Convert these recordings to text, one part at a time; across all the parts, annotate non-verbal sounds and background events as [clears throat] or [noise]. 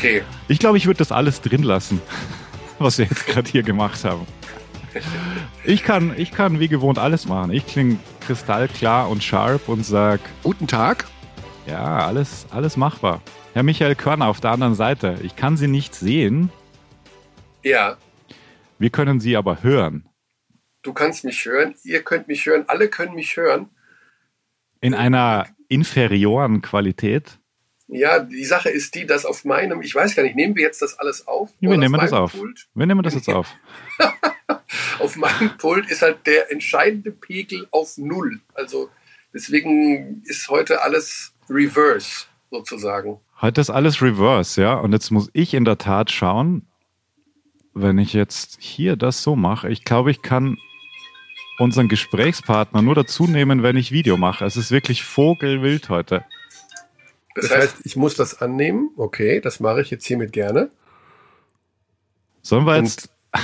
Okay. Ich glaube, ich würde das alles drin lassen, [laughs] was wir jetzt gerade hier gemacht haben. Ich kann, ich kann wie gewohnt alles machen. Ich klinge kristallklar und sharp und sag, Guten Tag. ja, alles, alles machbar. Herr Michael Körner auf der anderen Seite. Ich kann Sie nicht sehen, Ja, wir können Sie aber hören. du kannst mich hören. Ihr könnt mich hören. Alle können mich hören. In einer inferioren Qualität. Ja, die Sache ist die, dass auf meinem, ich weiß gar nicht, nehmen wir jetzt das alles auf? Wir Oder nehmen auf das auf. Pult? Wir nehmen das jetzt auf. [laughs] Auf meinem Pult ist halt der entscheidende Pegel auf Null. Also deswegen ist heute alles reverse sozusagen. Heute ist alles reverse, ja. Und jetzt muss ich in der Tat schauen, wenn ich jetzt hier das so mache. Ich glaube, ich kann unseren Gesprächspartner nur dazu nehmen, wenn ich Video mache. Es ist wirklich vogelwild heute. Das, heißt, ich muss das annehmen. Okay, das mache ich jetzt hiermit gerne. Sollen wir Und jetzt. [laughs]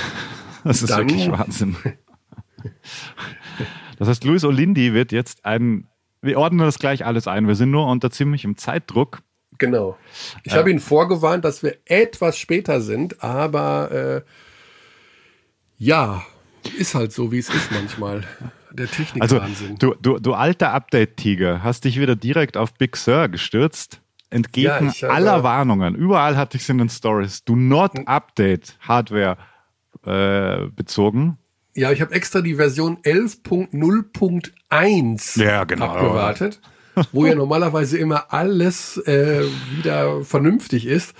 Das ist dann- wirklich Wahnsinn. Das heißt, Luis Olindi wird jetzt ein. Wir ordnen das gleich alles ein. Wir sind nur unter ziemlichem Zeitdruck. Genau. Ich Ja. habe ihn vorgewarnt, dass wir etwas später sind, aber äh, ja, ist halt so, wie es ist manchmal. Der Also, Technikwahnsinn. du, du, du alter Update-Tiger, hast dich wieder direkt auf Big Sur gestürzt. Entgegen Ja, aller Warnungen. Überall hatte ich es in den Stories. Do not Hm. update Hardware äh, bezogen. ja, ich habe extra die Version 11.0.1 Ja, genau. abgewartet, wo ja [laughs] normalerweise immer alles äh, wieder vernünftig ist.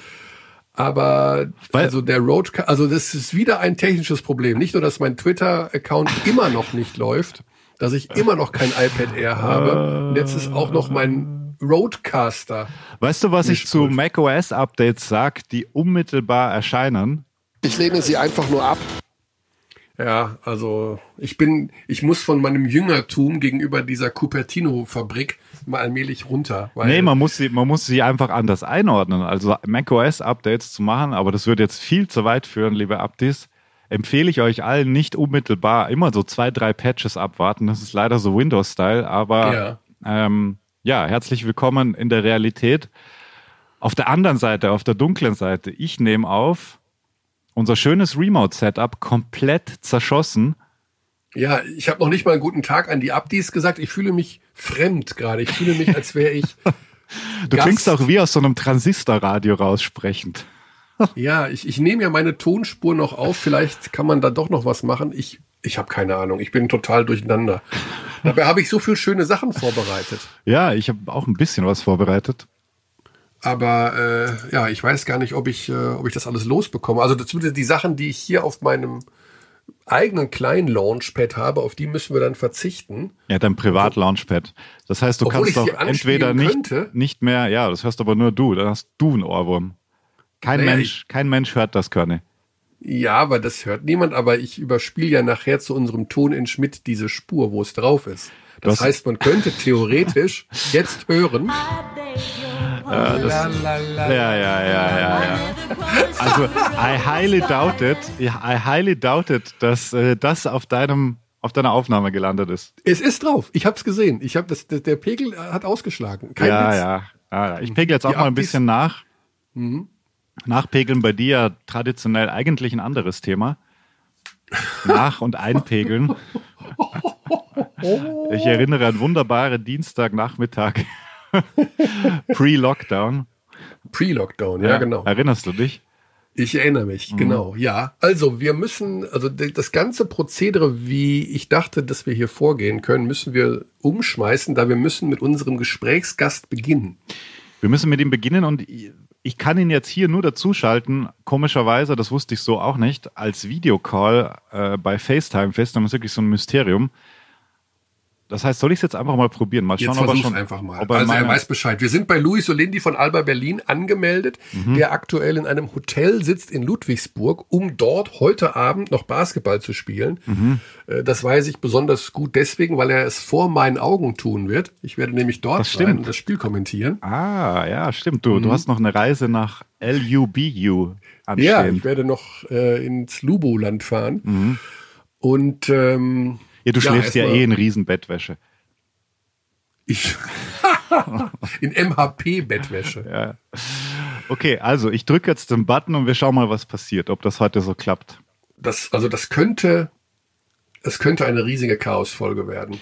Aber Weil- also der Road, also das ist wieder ein technisches Problem. Nicht nur, dass mein Twitter-Account [laughs] immer noch nicht läuft, dass ich immer noch kein iPad Air habe. Und jetzt ist auch noch mein Roadcaster. Weißt du, was ich Nicht zu gut. macOS-Updates sage, die unmittelbar erscheinen? Ich lehne sie einfach nur ab. Ja, also ich bin, ich muss von meinem Jüngertum gegenüber dieser Cupertino-Fabrik mal allmählich runter. Weil Nee, man muss, sie, man muss sie einfach anders einordnen. Also macOS-Updates zu machen, aber das würde jetzt viel zu weit führen, liebe Updates. Empfehle ich euch allen nicht unmittelbar immer so zwei, drei Patches abwarten. Das ist leider so Windows-Style, aber Ja. ähm, ja, herzlich willkommen in der Realität. Auf der anderen Seite, auf der dunklen Seite, ich nehme auf unser schönes Remote-Setup komplett zerschossen. Ja, ich habe noch nicht mal einen guten Tag an die Abdis gesagt. Ich fühle mich fremd gerade. Ich fühle mich, als wäre ich. [laughs] Du Gast. klingst auch wie aus so einem Transistorradio raussprechend. [laughs] Ja, ich, ich nehme ja meine Tonspur noch auf. Vielleicht kann man da doch noch was machen. Ich, ich habe keine Ahnung. Ich bin total durcheinander. Dabei habe ich so viele schöne Sachen vorbereitet. Ja, ich habe auch ein bisschen was vorbereitet. Aber äh, ja, ich weiß gar nicht, ob ich, äh, ob ich das alles losbekomme. Also zumindest die Sachen, die ich hier auf meinem eigenen kleinen Launchpad habe, auf die müssen wir dann verzichten. Ja, dein Privat-Launchpad. Das heißt, du Obwohl kannst doch entweder nicht, könnte. nicht mehr, ja, das hörst aber nur du, dann hast du einen Ohrwurm. Kein Naja, Mensch, kein Mensch hört das, Körne. Ja, aber das hört niemand. Aber ich überspiele ja nachher zu unserem Ton in Schmidt diese Spur, wo es drauf ist. Das Das- heißt, man könnte theoretisch [laughs] jetzt hören. Ja, ja, ja, ja, ja. Also, I highly doubt it, I highly doubt it, dass äh, das auf deinem, auf deiner Aufnahme gelandet ist. Es ist drauf. Ich habe es gesehen. Ich habe das, der, der Pegel hat ausgeschlagen. Kein ja, ja, ja. ja. Ich pegel jetzt auch Die mal ein bisschen nach. Mhm. Nachpegeln bei dir ja traditionell eigentlich ein anderes Thema. Nach- und einpegeln. [laughs] Ich erinnere an wunderbare Dienstagnachmittag. [laughs] Pre-Lockdown. Pre-Lockdown, ja, genau. Erinnerst du dich? Ich erinnere mich, Mhm. genau. Ja, also wir müssen, also das ganze Prozedere, wie ich dachte, dass wir hier vorgehen können, müssen wir umschmeißen, da wir müssen mit unserem Gesprächsgast beginnen. Wir müssen mit ihm beginnen und ich kann ihn jetzt hier nur dazuschalten. Komischerweise, das wusste ich so auch nicht, als Videocall äh, bei FaceTime fest. Das ist wirklich so ein Mysterium. Das heißt, soll ich es jetzt einfach mal probieren? Mal schauen, Jetzt ob er schon. einfach mal. Ob er also er weiß Bescheid. Wir sind bei Luis Olindi von Alba Berlin angemeldet, Mhm. der aktuell in einem Hotel sitzt in Ludwigsburg, um dort heute Abend noch Basketball zu spielen. Mhm. Äh, Das weiß ich besonders gut deswegen, weil er es vor meinen Augen tun wird. Ich werde nämlich dort Das sein und das Spiel kommentieren. Ah, ja, stimmt. Du, Mhm. du hast noch eine Reise nach LUBU anstehen. Ja, ich werde noch äh, ins Lubo-Land fahren. Und ähm, Mhm. Ja, du schläfst ja, eh in Riesenbettwäsche. Ich [laughs] in MHP-Bettwäsche. Ja. Okay, also ich drücke jetzt den Button und wir schauen mal, was passiert, ob das heute so klappt. Das, also das könnte, es könnte eine riesige Chaosfolge werden.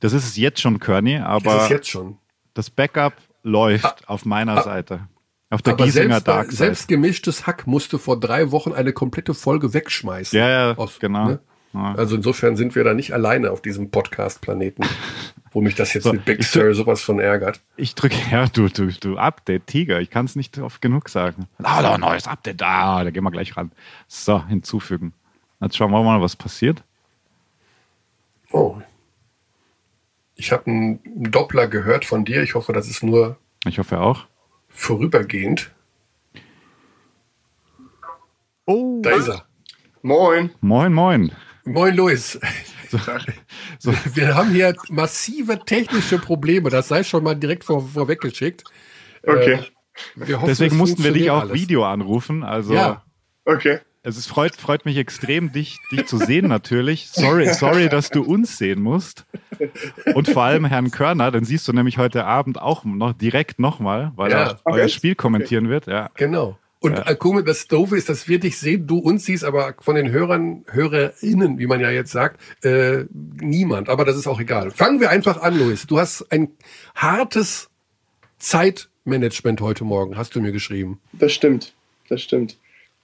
Das ist es jetzt schon, Körny, Das aber ist jetzt schon. das Backup läuft auf meiner Seite. Auf der Giesinger selbst, Dark selbst gemischtes Hack musste vor drei Wochen eine komplette Folge wegschmeißen. Ja, ja, Aus- genau. ne? Ja. Also insofern sind wir da nicht alleine auf diesem Podcast-Planeten, wo mich das jetzt So, mit Big Sur sowas von ärgert. Ich drücke, [laughs] ja, du, du, du, Update, Tiger. Ich kann es nicht oft genug sagen. Ah, da, neues Update, da, da gehen wir gleich ran. So, hinzufügen. Jetzt schauen wir mal, was passiert. Oh. Ich habe einen Doppler gehört von dir. Ich hoffe, das ist nur Ich hoffe auch. vorübergehend. Oh, Da ist er. Moin. moin, moin. Moin, Luis. [laughs] So, Wir haben hier massive technische Probleme. Das sei schon mal direkt vor, vorweggeschickt. Okay. Wir hoffen, deswegen es mussten wir dich auch. Video anrufen. Also, Ja. Okay. es ist, freut, freut mich extrem, dich, dich zu sehen natürlich. Sorry, [laughs] sorry, dass du uns sehen musst. Und vor allem Herrn Körner, den siehst du nämlich heute Abend auch noch direkt nochmal, weil Ja. er euer Okay. Spiel kommentieren wird. Ja. Genau. Und äh, komisch, das Doofe ist, dass wir dich sehen, du uns siehst, aber von den Hörern, HörerInnen, wie man ja jetzt sagt, äh, niemand. Aber das ist auch egal. Fangen wir einfach an, Luis. Du hast ein hartes Zeitmanagement heute Morgen, hast du mir geschrieben. Das stimmt. Das stimmt.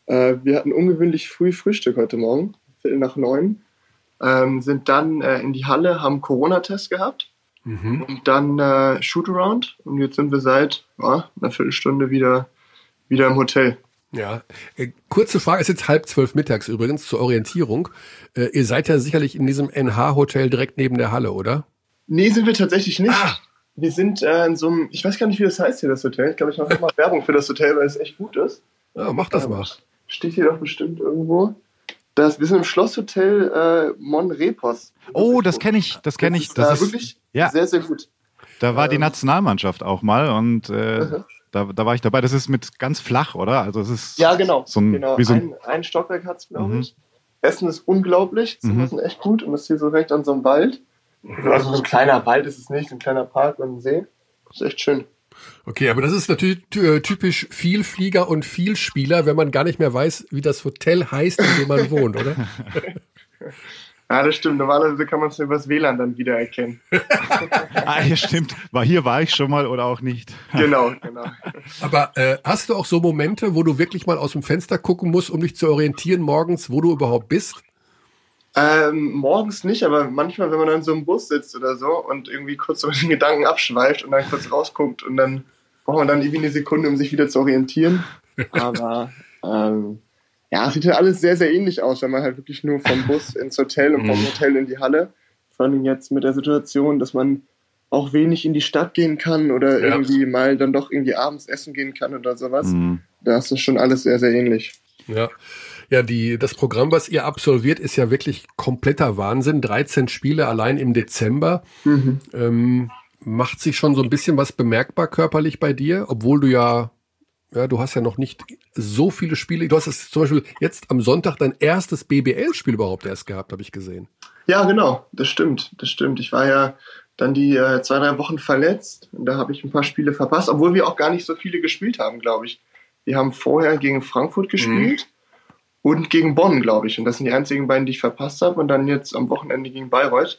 Äh, wir hatten ungewöhnlich früh Frühstück heute Morgen, Viertel nach neun. Ähm, sind dann äh, in die Halle, haben Corona-Test gehabt Mhm. und dann äh, Shootaround. Und jetzt sind wir seit ja, einer Viertelstunde wieder, wieder im Hotel. Ja, äh, kurze Frage, ist jetzt halb zwölf mittags übrigens zur Orientierung. Äh, ihr seid ja sicherlich in diesem NH-Hotel direkt neben der Halle, oder? Nee, sind wir tatsächlich nicht. Ah. Wir sind äh, in so einem, ich weiß gar nicht, wie das heißt hier, das Hotel. Ich glaube, ich mache mal Werbung für das Hotel, weil es echt gut ist. Ja, mach das mal. Steht hier doch bestimmt irgendwo. Das, wir sind im Schlosshotel äh, Monrepos. Oh, das kenne ich, das kenne ich. ist, Das äh, ist, wirklich ja. sehr, sehr gut. Da war die Ähm. Nationalmannschaft auch mal und äh. Da, da war ich dabei. Das ist mit ganz flach, oder? Also es ist Ja, genau. so ein, genau. wie so ein, ein, ein Stockwerk hat es, glaube Mhm. ich. Essen ist unglaublich. Zimmer Mhm. sind echt gut und das ist hier so direkt an so einem Wald. Also so ein kleiner Wald ist es nicht, ein kleiner Park und ein See. ist echt schön. Okay, aber das ist natürlich äh, typisch Vielflieger und Vielspieler, wenn man gar nicht mehr weiß, wie das Hotel heißt, in dem man wohnt, oder? [laughs] Ja, das stimmt. Normalerweise kann man es übers WLAN dann wiedererkennen. [laughs] ah, ja, stimmt. War hier war ich schon mal oder auch nicht. genau, genau. Aber äh, hast du auch so Momente, wo du wirklich mal aus dem Fenster gucken musst, um dich zu orientieren morgens, wo du überhaupt bist? Ähm, morgens nicht, aber manchmal, wenn man dann so im Bus sitzt oder so und irgendwie kurz so den Gedanken abschweift und dann kurz rausguckt und dann braucht man dann irgendwie eine Sekunde, um sich wieder zu orientieren. Aber ähm, ja, es sieht ja alles sehr, sehr ähnlich aus, wenn man halt wirklich nur vom Bus ins Hotel und vom Mhm. Hotel in die Halle. Vor allem jetzt mit der Situation, dass man auch wenig in die Stadt gehen kann oder Ja. irgendwie mal dann doch irgendwie abends essen gehen kann oder sowas. Mhm. Da ist das schon alles sehr, sehr ähnlich. Ja. Ja, die, das Programm, was ihr absolviert, ist ja wirklich kompletter Wahnsinn. 13 Spiele allein im Dezember. Ähm, macht sich schon so ein bisschen was bemerkbar körperlich bei dir, obwohl du ja, ja, du hast ja noch nicht so viele Spiele. Du hast es zum Beispiel jetzt am Sonntag dein erstes BBL-Spiel überhaupt erst gehabt, habe ich gesehen. Ja, genau, das stimmt, das stimmt. Ich war ja dann die äh, zwei, drei Wochen verletzt und da habe ich ein paar Spiele verpasst, obwohl wir auch gar nicht so viele gespielt haben, glaube ich. Wir haben vorher gegen Frankfurt gespielt und gegen Bonn, glaube ich. Und das sind die einzigen beiden, die ich verpasst habe und dann jetzt am Wochenende gegen Bayreuth.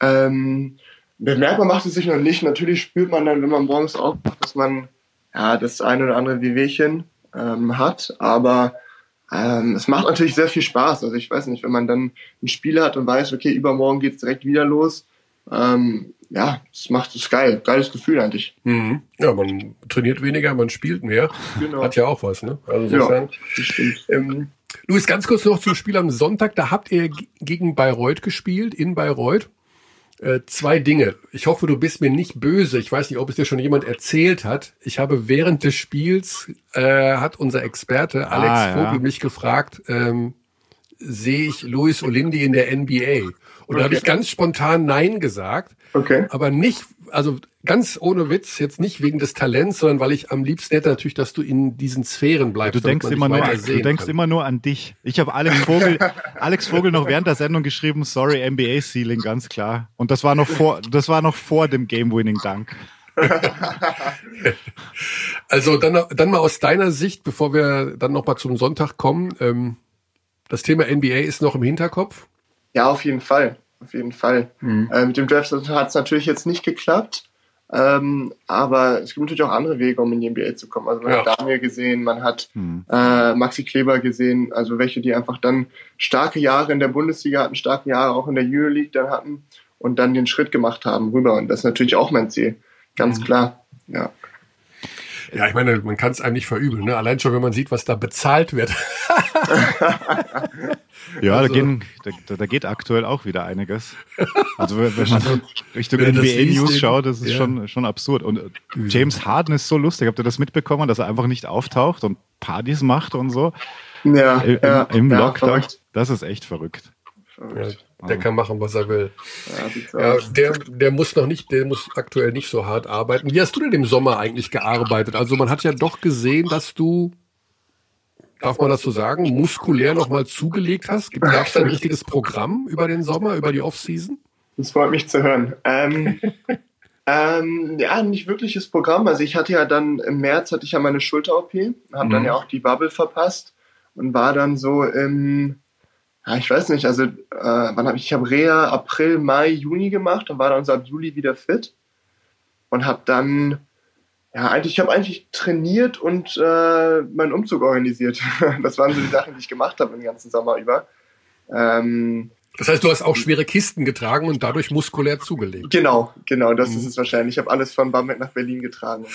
Ähm, bemerkbar macht es sich noch nicht. Natürlich spürt man dann, wenn man morgens aufwacht, dass man ja das eine oder andere Wehwehchen ähm, hat, aber ähm, es macht natürlich sehr viel Spaß. Also ich weiß nicht, wenn man dann ein Spiel hat und weiß, okay, übermorgen geht's direkt wieder los. Ähm, ja, es macht es geil. Geiles Gefühl eigentlich. Ja, man trainiert weniger, man spielt mehr. Genau. Hat ja auch was, ne? Also Ja, insofern. das stimmt. Ähm, Luis, ganz kurz noch zum Spiel am Sonntag. Da habt ihr gegen Bayreuth gespielt, in Bayreuth. Äh, zwei Dinge. Ich hoffe, du bist mir nicht böse. Ich weiß nicht, ob es dir schon jemand erzählt hat. Ich habe während des Spiels, äh, hat unser Experte Alex Ah, ja. Vogel mich gefragt, ähm, sehe ich Luis Olindi in der NBA? Und da habe Okay. ich ganz spontan Nein gesagt. Okay. Aber nicht, also ganz ohne Witz, jetzt nicht wegen des Talents, sondern weil ich am liebsten hätte natürlich, dass du in diesen Sphären bleibst. Du denkst immer nur, weiter du denkst kann. immer nur an dich. Ich habe Alex Vogel, [laughs] Alex Vogel noch während der Sendung geschrieben, sorry, NBA Ceiling, ganz klar. Und das war noch vor, das war noch vor dem Game-Winning Dank. [laughs] also dann, dann mal aus deiner Sicht, bevor wir dann noch mal zum Sonntag kommen, ähm, das Thema NBA ist noch im Hinterkopf? Ja, auf jeden Fall. Auf jeden Fall. Mhm. Äh, mit dem Draft hat es natürlich jetzt nicht geklappt. Ähm, aber es gibt natürlich auch andere Wege, um in die NBA zu kommen. Also man ja. hat Daniel gesehen, man hat hm. äh, Maxi Kleber gesehen, also welche, die einfach dann starke Jahre in der Bundesliga hatten, starke Jahre auch in der Euroleague dann hatten und dann den Schritt gemacht haben rüber. Und das ist natürlich auch mein Ziel. Ganz hm. klar. Ja. Ja, ich meine, man kann es einem nicht verübeln. Ne? Allein schon, wenn man sieht, was da bezahlt wird. [laughs] ja, also, da, gehen, da, da, geht aktuell auch wieder einiges. Also wenn man also, Richtung NBA-News schaut, das ist ja. schon, schon absurd. Und äh, James Harden ist so lustig. Habt ihr das mitbekommen, dass er einfach nicht auftaucht und Partys macht und so? Ja, Im, ja, im Lockdown. Ja, das ist echt verrückt. verrückt. Der kann machen, was er will. Ja, der, der muss noch nicht, der muss aktuell nicht so hart arbeiten. Wie hast du denn im Sommer eigentlich gearbeitet? Also man hat ja doch gesehen, dass du, darf man das so sagen, muskulär nochmal zugelegt hast. Gab es da ein richtiges Programm über den Sommer, über die Offseason? Das freut mich zu hören. Ähm, [laughs] ähm, ja, nicht wirkliches Programm. Also ich hatte ja dann im März hatte ich ja meine Schulter-OP, habe mhm. dann ja auch die Bubble verpasst und war dann so im ja, ich weiß nicht, also äh, wann habe ich, ich habe Reha April, Mai, Juni gemacht und war dann so ab Juli wieder fit und habe dann, ja, eigentlich, ich habe eigentlich trainiert und äh, meinen Umzug organisiert. [laughs] das waren so die Sachen, die ich gemacht habe den ganzen Sommer über. Ähm, das heißt, du hast auch schwere Kisten getragen und dadurch muskulär zugelegt. Genau, genau, das mhm. ist es wahrscheinlich. Ich habe alles von Bamberg nach Berlin getragen.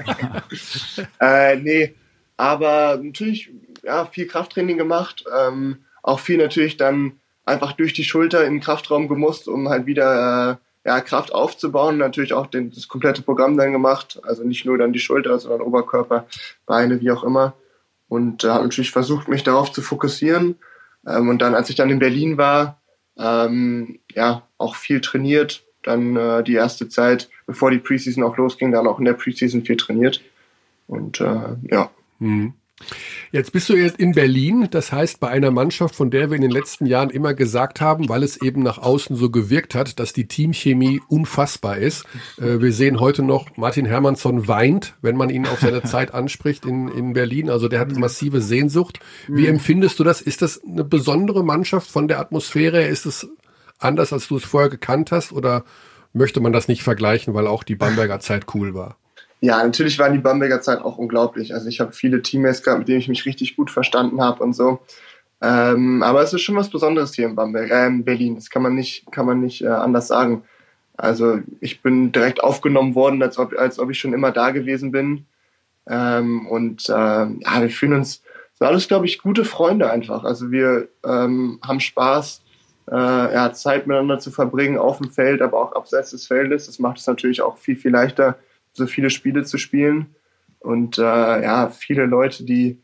[laughs] äh, nee, aber natürlich ja, viel Krafttraining gemacht. Ähm, auch viel natürlich dann einfach durch die Schulter den Kraftraum gemusst, um halt wieder äh, ja, Kraft aufzubauen. Natürlich auch den, das komplette Programm dann gemacht. Also nicht nur dann die Schulter, sondern Oberkörper, Beine, wie auch immer. Und äh, habe natürlich versucht, mich darauf zu fokussieren. Ähm, und dann, als ich dann in Berlin war, ähm, ja, auch viel trainiert. Dann äh, die erste Zeit, bevor die Preseason auch losging, dann auch in der Preseason viel trainiert. Und äh, ja. Mhm. Jetzt bist du jetzt in Berlin, das heißt bei einer Mannschaft, von der wir in den letzten Jahren immer gesagt haben, weil es eben nach außen so gewirkt hat, dass die Teamchemie unfassbar ist. Äh, wir sehen heute noch, Martin Hermansson weint, wenn man ihn auf seine [laughs] Zeit anspricht in, in Berlin. Also der hat massive Sehnsucht. Wie mhm. empfindest du das? Ist das eine besondere Mannschaft von der Atmosphäre? Ist es anders, als du es vorher gekannt hast? Oder möchte man das nicht vergleichen, weil auch die Bamberger Zeit cool war? Ja, natürlich war die Bamberger Zeit auch unglaublich. Also ich habe viele Teammates gehabt, mit denen ich mich richtig gut verstanden habe und so. Ähm, aber es ist schon was Besonderes hier in Bamberg, äh, in Berlin. Das kann man nicht, kann man nicht äh, anders sagen. Also ich bin direkt aufgenommen worden, als ob, als ob ich schon immer da gewesen bin. Ähm, und äh, ja, wir fühlen uns, sind alles, glaube ich, gute Freunde einfach. Also wir ähm, haben Spaß, äh, ja, Zeit miteinander zu verbringen auf dem Feld, aber auch abseits des Feldes. Das macht es natürlich auch viel, viel leichter, so viele Spiele zu spielen. Und äh, ja, viele Leute, die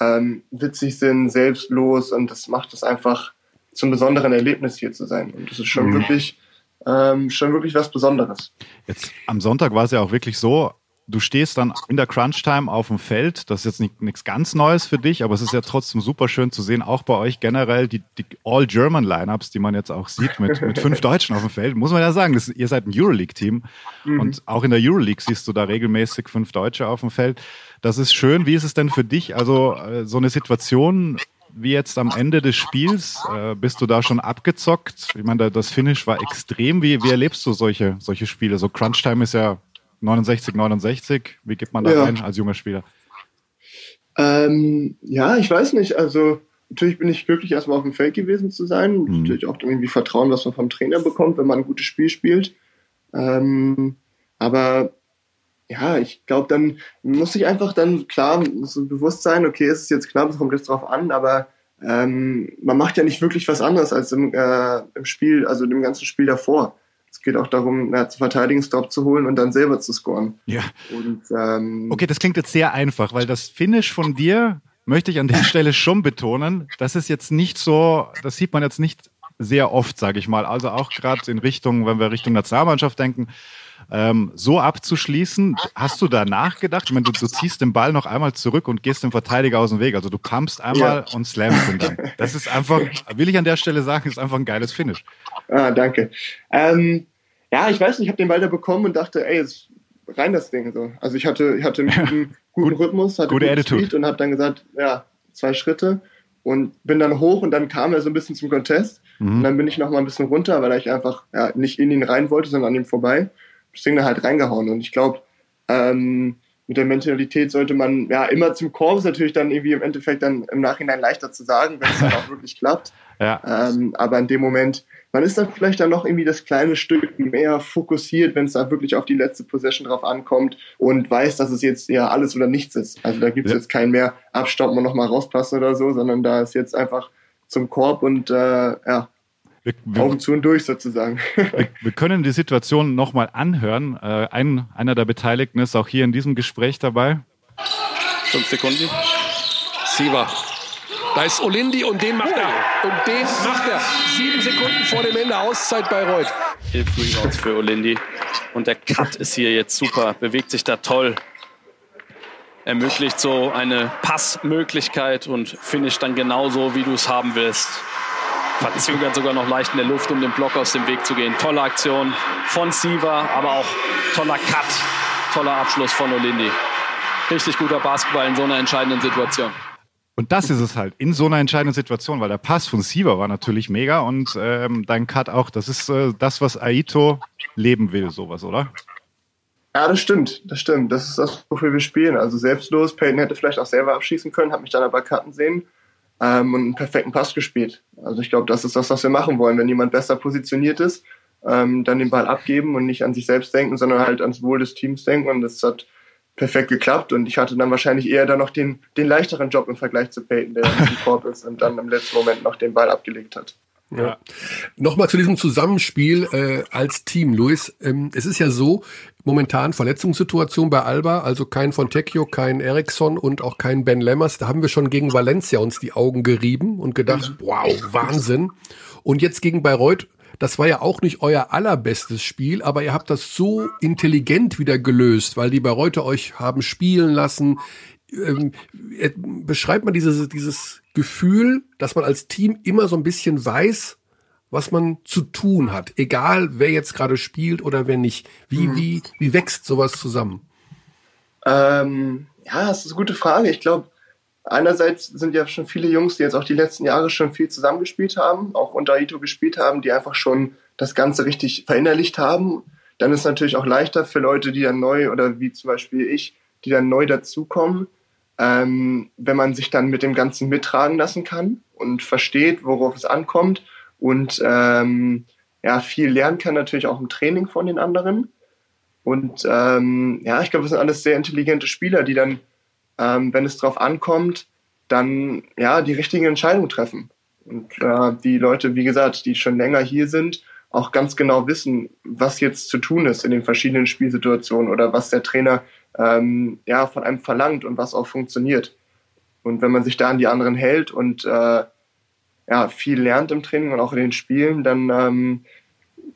ähm, witzig sind, selbstlos und das macht es einfach zum besonderen Erlebnis hier zu sein. Und das ist schon mhm. wirklich ähm, schon wirklich was Besonderes. Jetzt am Sonntag war es ja auch wirklich so, du stehst dann in der Crunch-Time auf dem Feld. Das ist jetzt nicht, nichts ganz Neues für dich, aber es ist ja trotzdem super schön zu sehen, auch bei euch generell die, die All-German-Lineups, die man jetzt auch sieht, mit, mit fünf [laughs] Deutschen auf dem Feld. Muss man ja sagen, das, ihr seid ein Euroleague-Team. Mhm. Und auch in der Euroleague siehst du da regelmäßig fünf Deutsche auf dem Feld. Das ist schön. Wie ist es denn für dich? Also äh, so eine Situation wie jetzt am Ende des Spiels? Äh, bist du da schon abgezockt? Ich meine, das Finish war extrem. Wie, wie erlebst du solche, solche Spiele? So Crunch-Time ist ja 69, 69. Wie geht man da ja. rein als junger Spieler? Ähm, ja, ich weiß nicht. Also natürlich bin ich glücklich, erstmal auf dem Feld gewesen zu sein. Mhm. Natürlich auch irgendwie Vertrauen, was man vom Trainer bekommt, wenn man ein gutes Spiel spielt. Ähm, aber ja, ich glaube, dann muss ich einfach dann klar so bewusst sein, okay, es ist jetzt klar, es kommt jetzt drauf an, aber ähm, man macht ja nicht wirklich was anderes als im, äh, im Spiel, also dem ganzen Spiel davor geht auch darum, ja, zu Verteidigungsdrop zu holen und dann selber zu scoren. Ja. Und, ähm, okay, das klingt jetzt sehr einfach, weil das Finish von dir möchte ich an der [laughs] Stelle schon betonen. Das ist jetzt nicht so, das sieht man jetzt nicht sehr oft, sage ich mal. Also auch gerade in Richtung, wenn wir Richtung Nationalmannschaft denken, ähm, so abzuschließen. Hast du da nachgedacht? Ich meine, du, du, ziehst den Ball noch einmal zurück und gehst dem Verteidiger aus dem Weg. Also du pumpst einmal ja. und slamst ihn dann. Das ist einfach, [laughs] will ich an der Stelle sagen, ist einfach ein geiles Finish. Ah, danke. Ähm, ja, ich weiß nicht, ich habe den Ball da bekommen und dachte, ey, jetzt rein das Ding. So. Also ich hatte, ich hatte einen guten, guten Rhythmus, hatte Gute Attitude. Und habe dann gesagt, ja, zwei Schritte und bin dann hoch und dann kam er so ein bisschen zum Contest. Mhm. Und dann bin ich noch mal ein bisschen runter, weil ich einfach ja, nicht in ihn rein wollte, sondern an ihm vorbei. Das Ding dann halt reingehauen. Und ich glaube, ähm, mit der Mentalität sollte man ja immer zum Korb ist natürlich dann irgendwie im Endeffekt dann im Nachhinein leichter zu sagen, wenn es dann auch wirklich klappt. [laughs] Ja. Ähm, aber in dem Moment, man ist dann vielleicht dann noch irgendwie das kleine Stück mehr fokussiert, wenn es da wirklich auf die letzte Possession drauf ankommt und weiß, dass es jetzt ja alles oder nichts ist. Also da gibt es Ja. jetzt kein mehr abstoppen und nochmal rauspassen oder so, sondern da ist jetzt einfach zum Korb und äh, ja, Wir, wir, Augen zu und durch sozusagen. wir, wir können die Situation nochmal anhören. Äh, ein, einer der Beteiligten ist auch hier in diesem Gespräch dabei. Fünf Sekunden. Siva. Da ist Olindi und den macht er. Und den macht er. Sieben Sekunden vor dem Ende Auszeit bei Reut. Elf Rebounds für Olindi. Und der Cut ist hier jetzt super. Bewegt sich da toll. Ermöglicht so eine Passmöglichkeit und finisht dann genauso, wie du es haben willst. Verzögert sogar noch leicht in der Luft, um den Block aus dem Weg zu gehen. Tolle Aktion von Siva, aber auch toller Cut. Toller Abschluss von Olindi. Richtig guter Basketball in so einer entscheidenden Situation. Und das ist es halt in so einer entscheidenden Situation, weil der Pass von Siever war natürlich mega und ähm, dein Cut auch. Das ist äh, das, was Aito leben will, sowas, oder? Ja, das stimmt, das stimmt. Das ist das, wofür wir spielen. Also selbstlos. Peyton hätte vielleicht auch selber abschießen können, hat mich dann aber cutten sehen ähm, und einen perfekten Pass gespielt. Also ich glaube, das ist das, was wir machen wollen. Wenn jemand besser positioniert ist, ähm, dann den Ball abgeben und nicht an sich selbst denken, sondern halt ans Wohl des Teams denken. Und das hat perfekt geklappt. Und ich hatte dann wahrscheinlich eher dann noch den, den leichteren Job im Vergleich zu Peyton, der im Korb ist und dann im letzten Moment noch den Ball abgelegt hat. Ja. Nochmal zu diesem Zusammenspiel äh, als Team, Luis. Ähm, es ist ja so, momentan Verletzungssituation bei Alba, also kein Fontecchio, kein Eriksson und auch kein Ben Lemmers. Da haben wir schon gegen Valencia uns die Augen gerieben und gedacht, wow, Wahnsinn. Und jetzt gegen Bayreuth, das war ja auch nicht euer allerbestes Spiel, aber ihr habt das so intelligent wieder gelöst, weil die Bayreuther euch haben spielen lassen. Ähm, äh, beschreibt man dieses, dieses Gefühl, dass man als Team immer so ein bisschen weiß, was man zu tun hat, egal wer jetzt gerade spielt oder wer nicht. Wie, wie, wie wächst sowas zusammen? Ähm, ja, das ist eine gute Frage. Ich glaube, einerseits sind ja schon viele Jungs, die jetzt auch die letzten Jahre schon viel zusammengespielt haben, auch unter Ito gespielt haben, die einfach schon das Ganze richtig verinnerlicht haben. Dann ist es natürlich auch leichter für Leute, die dann neu oder wie zum Beispiel ich, die dann neu dazukommen, ähm, wenn man sich dann mit dem Ganzen mittragen lassen kann und versteht, worauf es ankommt und ähm, ja, viel lernen kann natürlich auch im Training von den anderen. Und ähm, ja, ich glaube, das sind alles sehr intelligente Spieler, die dann, ähm, wenn es drauf ankommt, dann ja die richtigen Entscheidungen treffen. Und äh, die Leute, wie gesagt, die schon länger hier sind, auch ganz genau wissen, was jetzt zu tun ist in den verschiedenen Spielsituationen oder was der Trainer ähm, ja von einem verlangt und was auch funktioniert. Und wenn man sich da an die anderen hält und äh, ja viel lernt im Training und auch in den Spielen, dann ähm,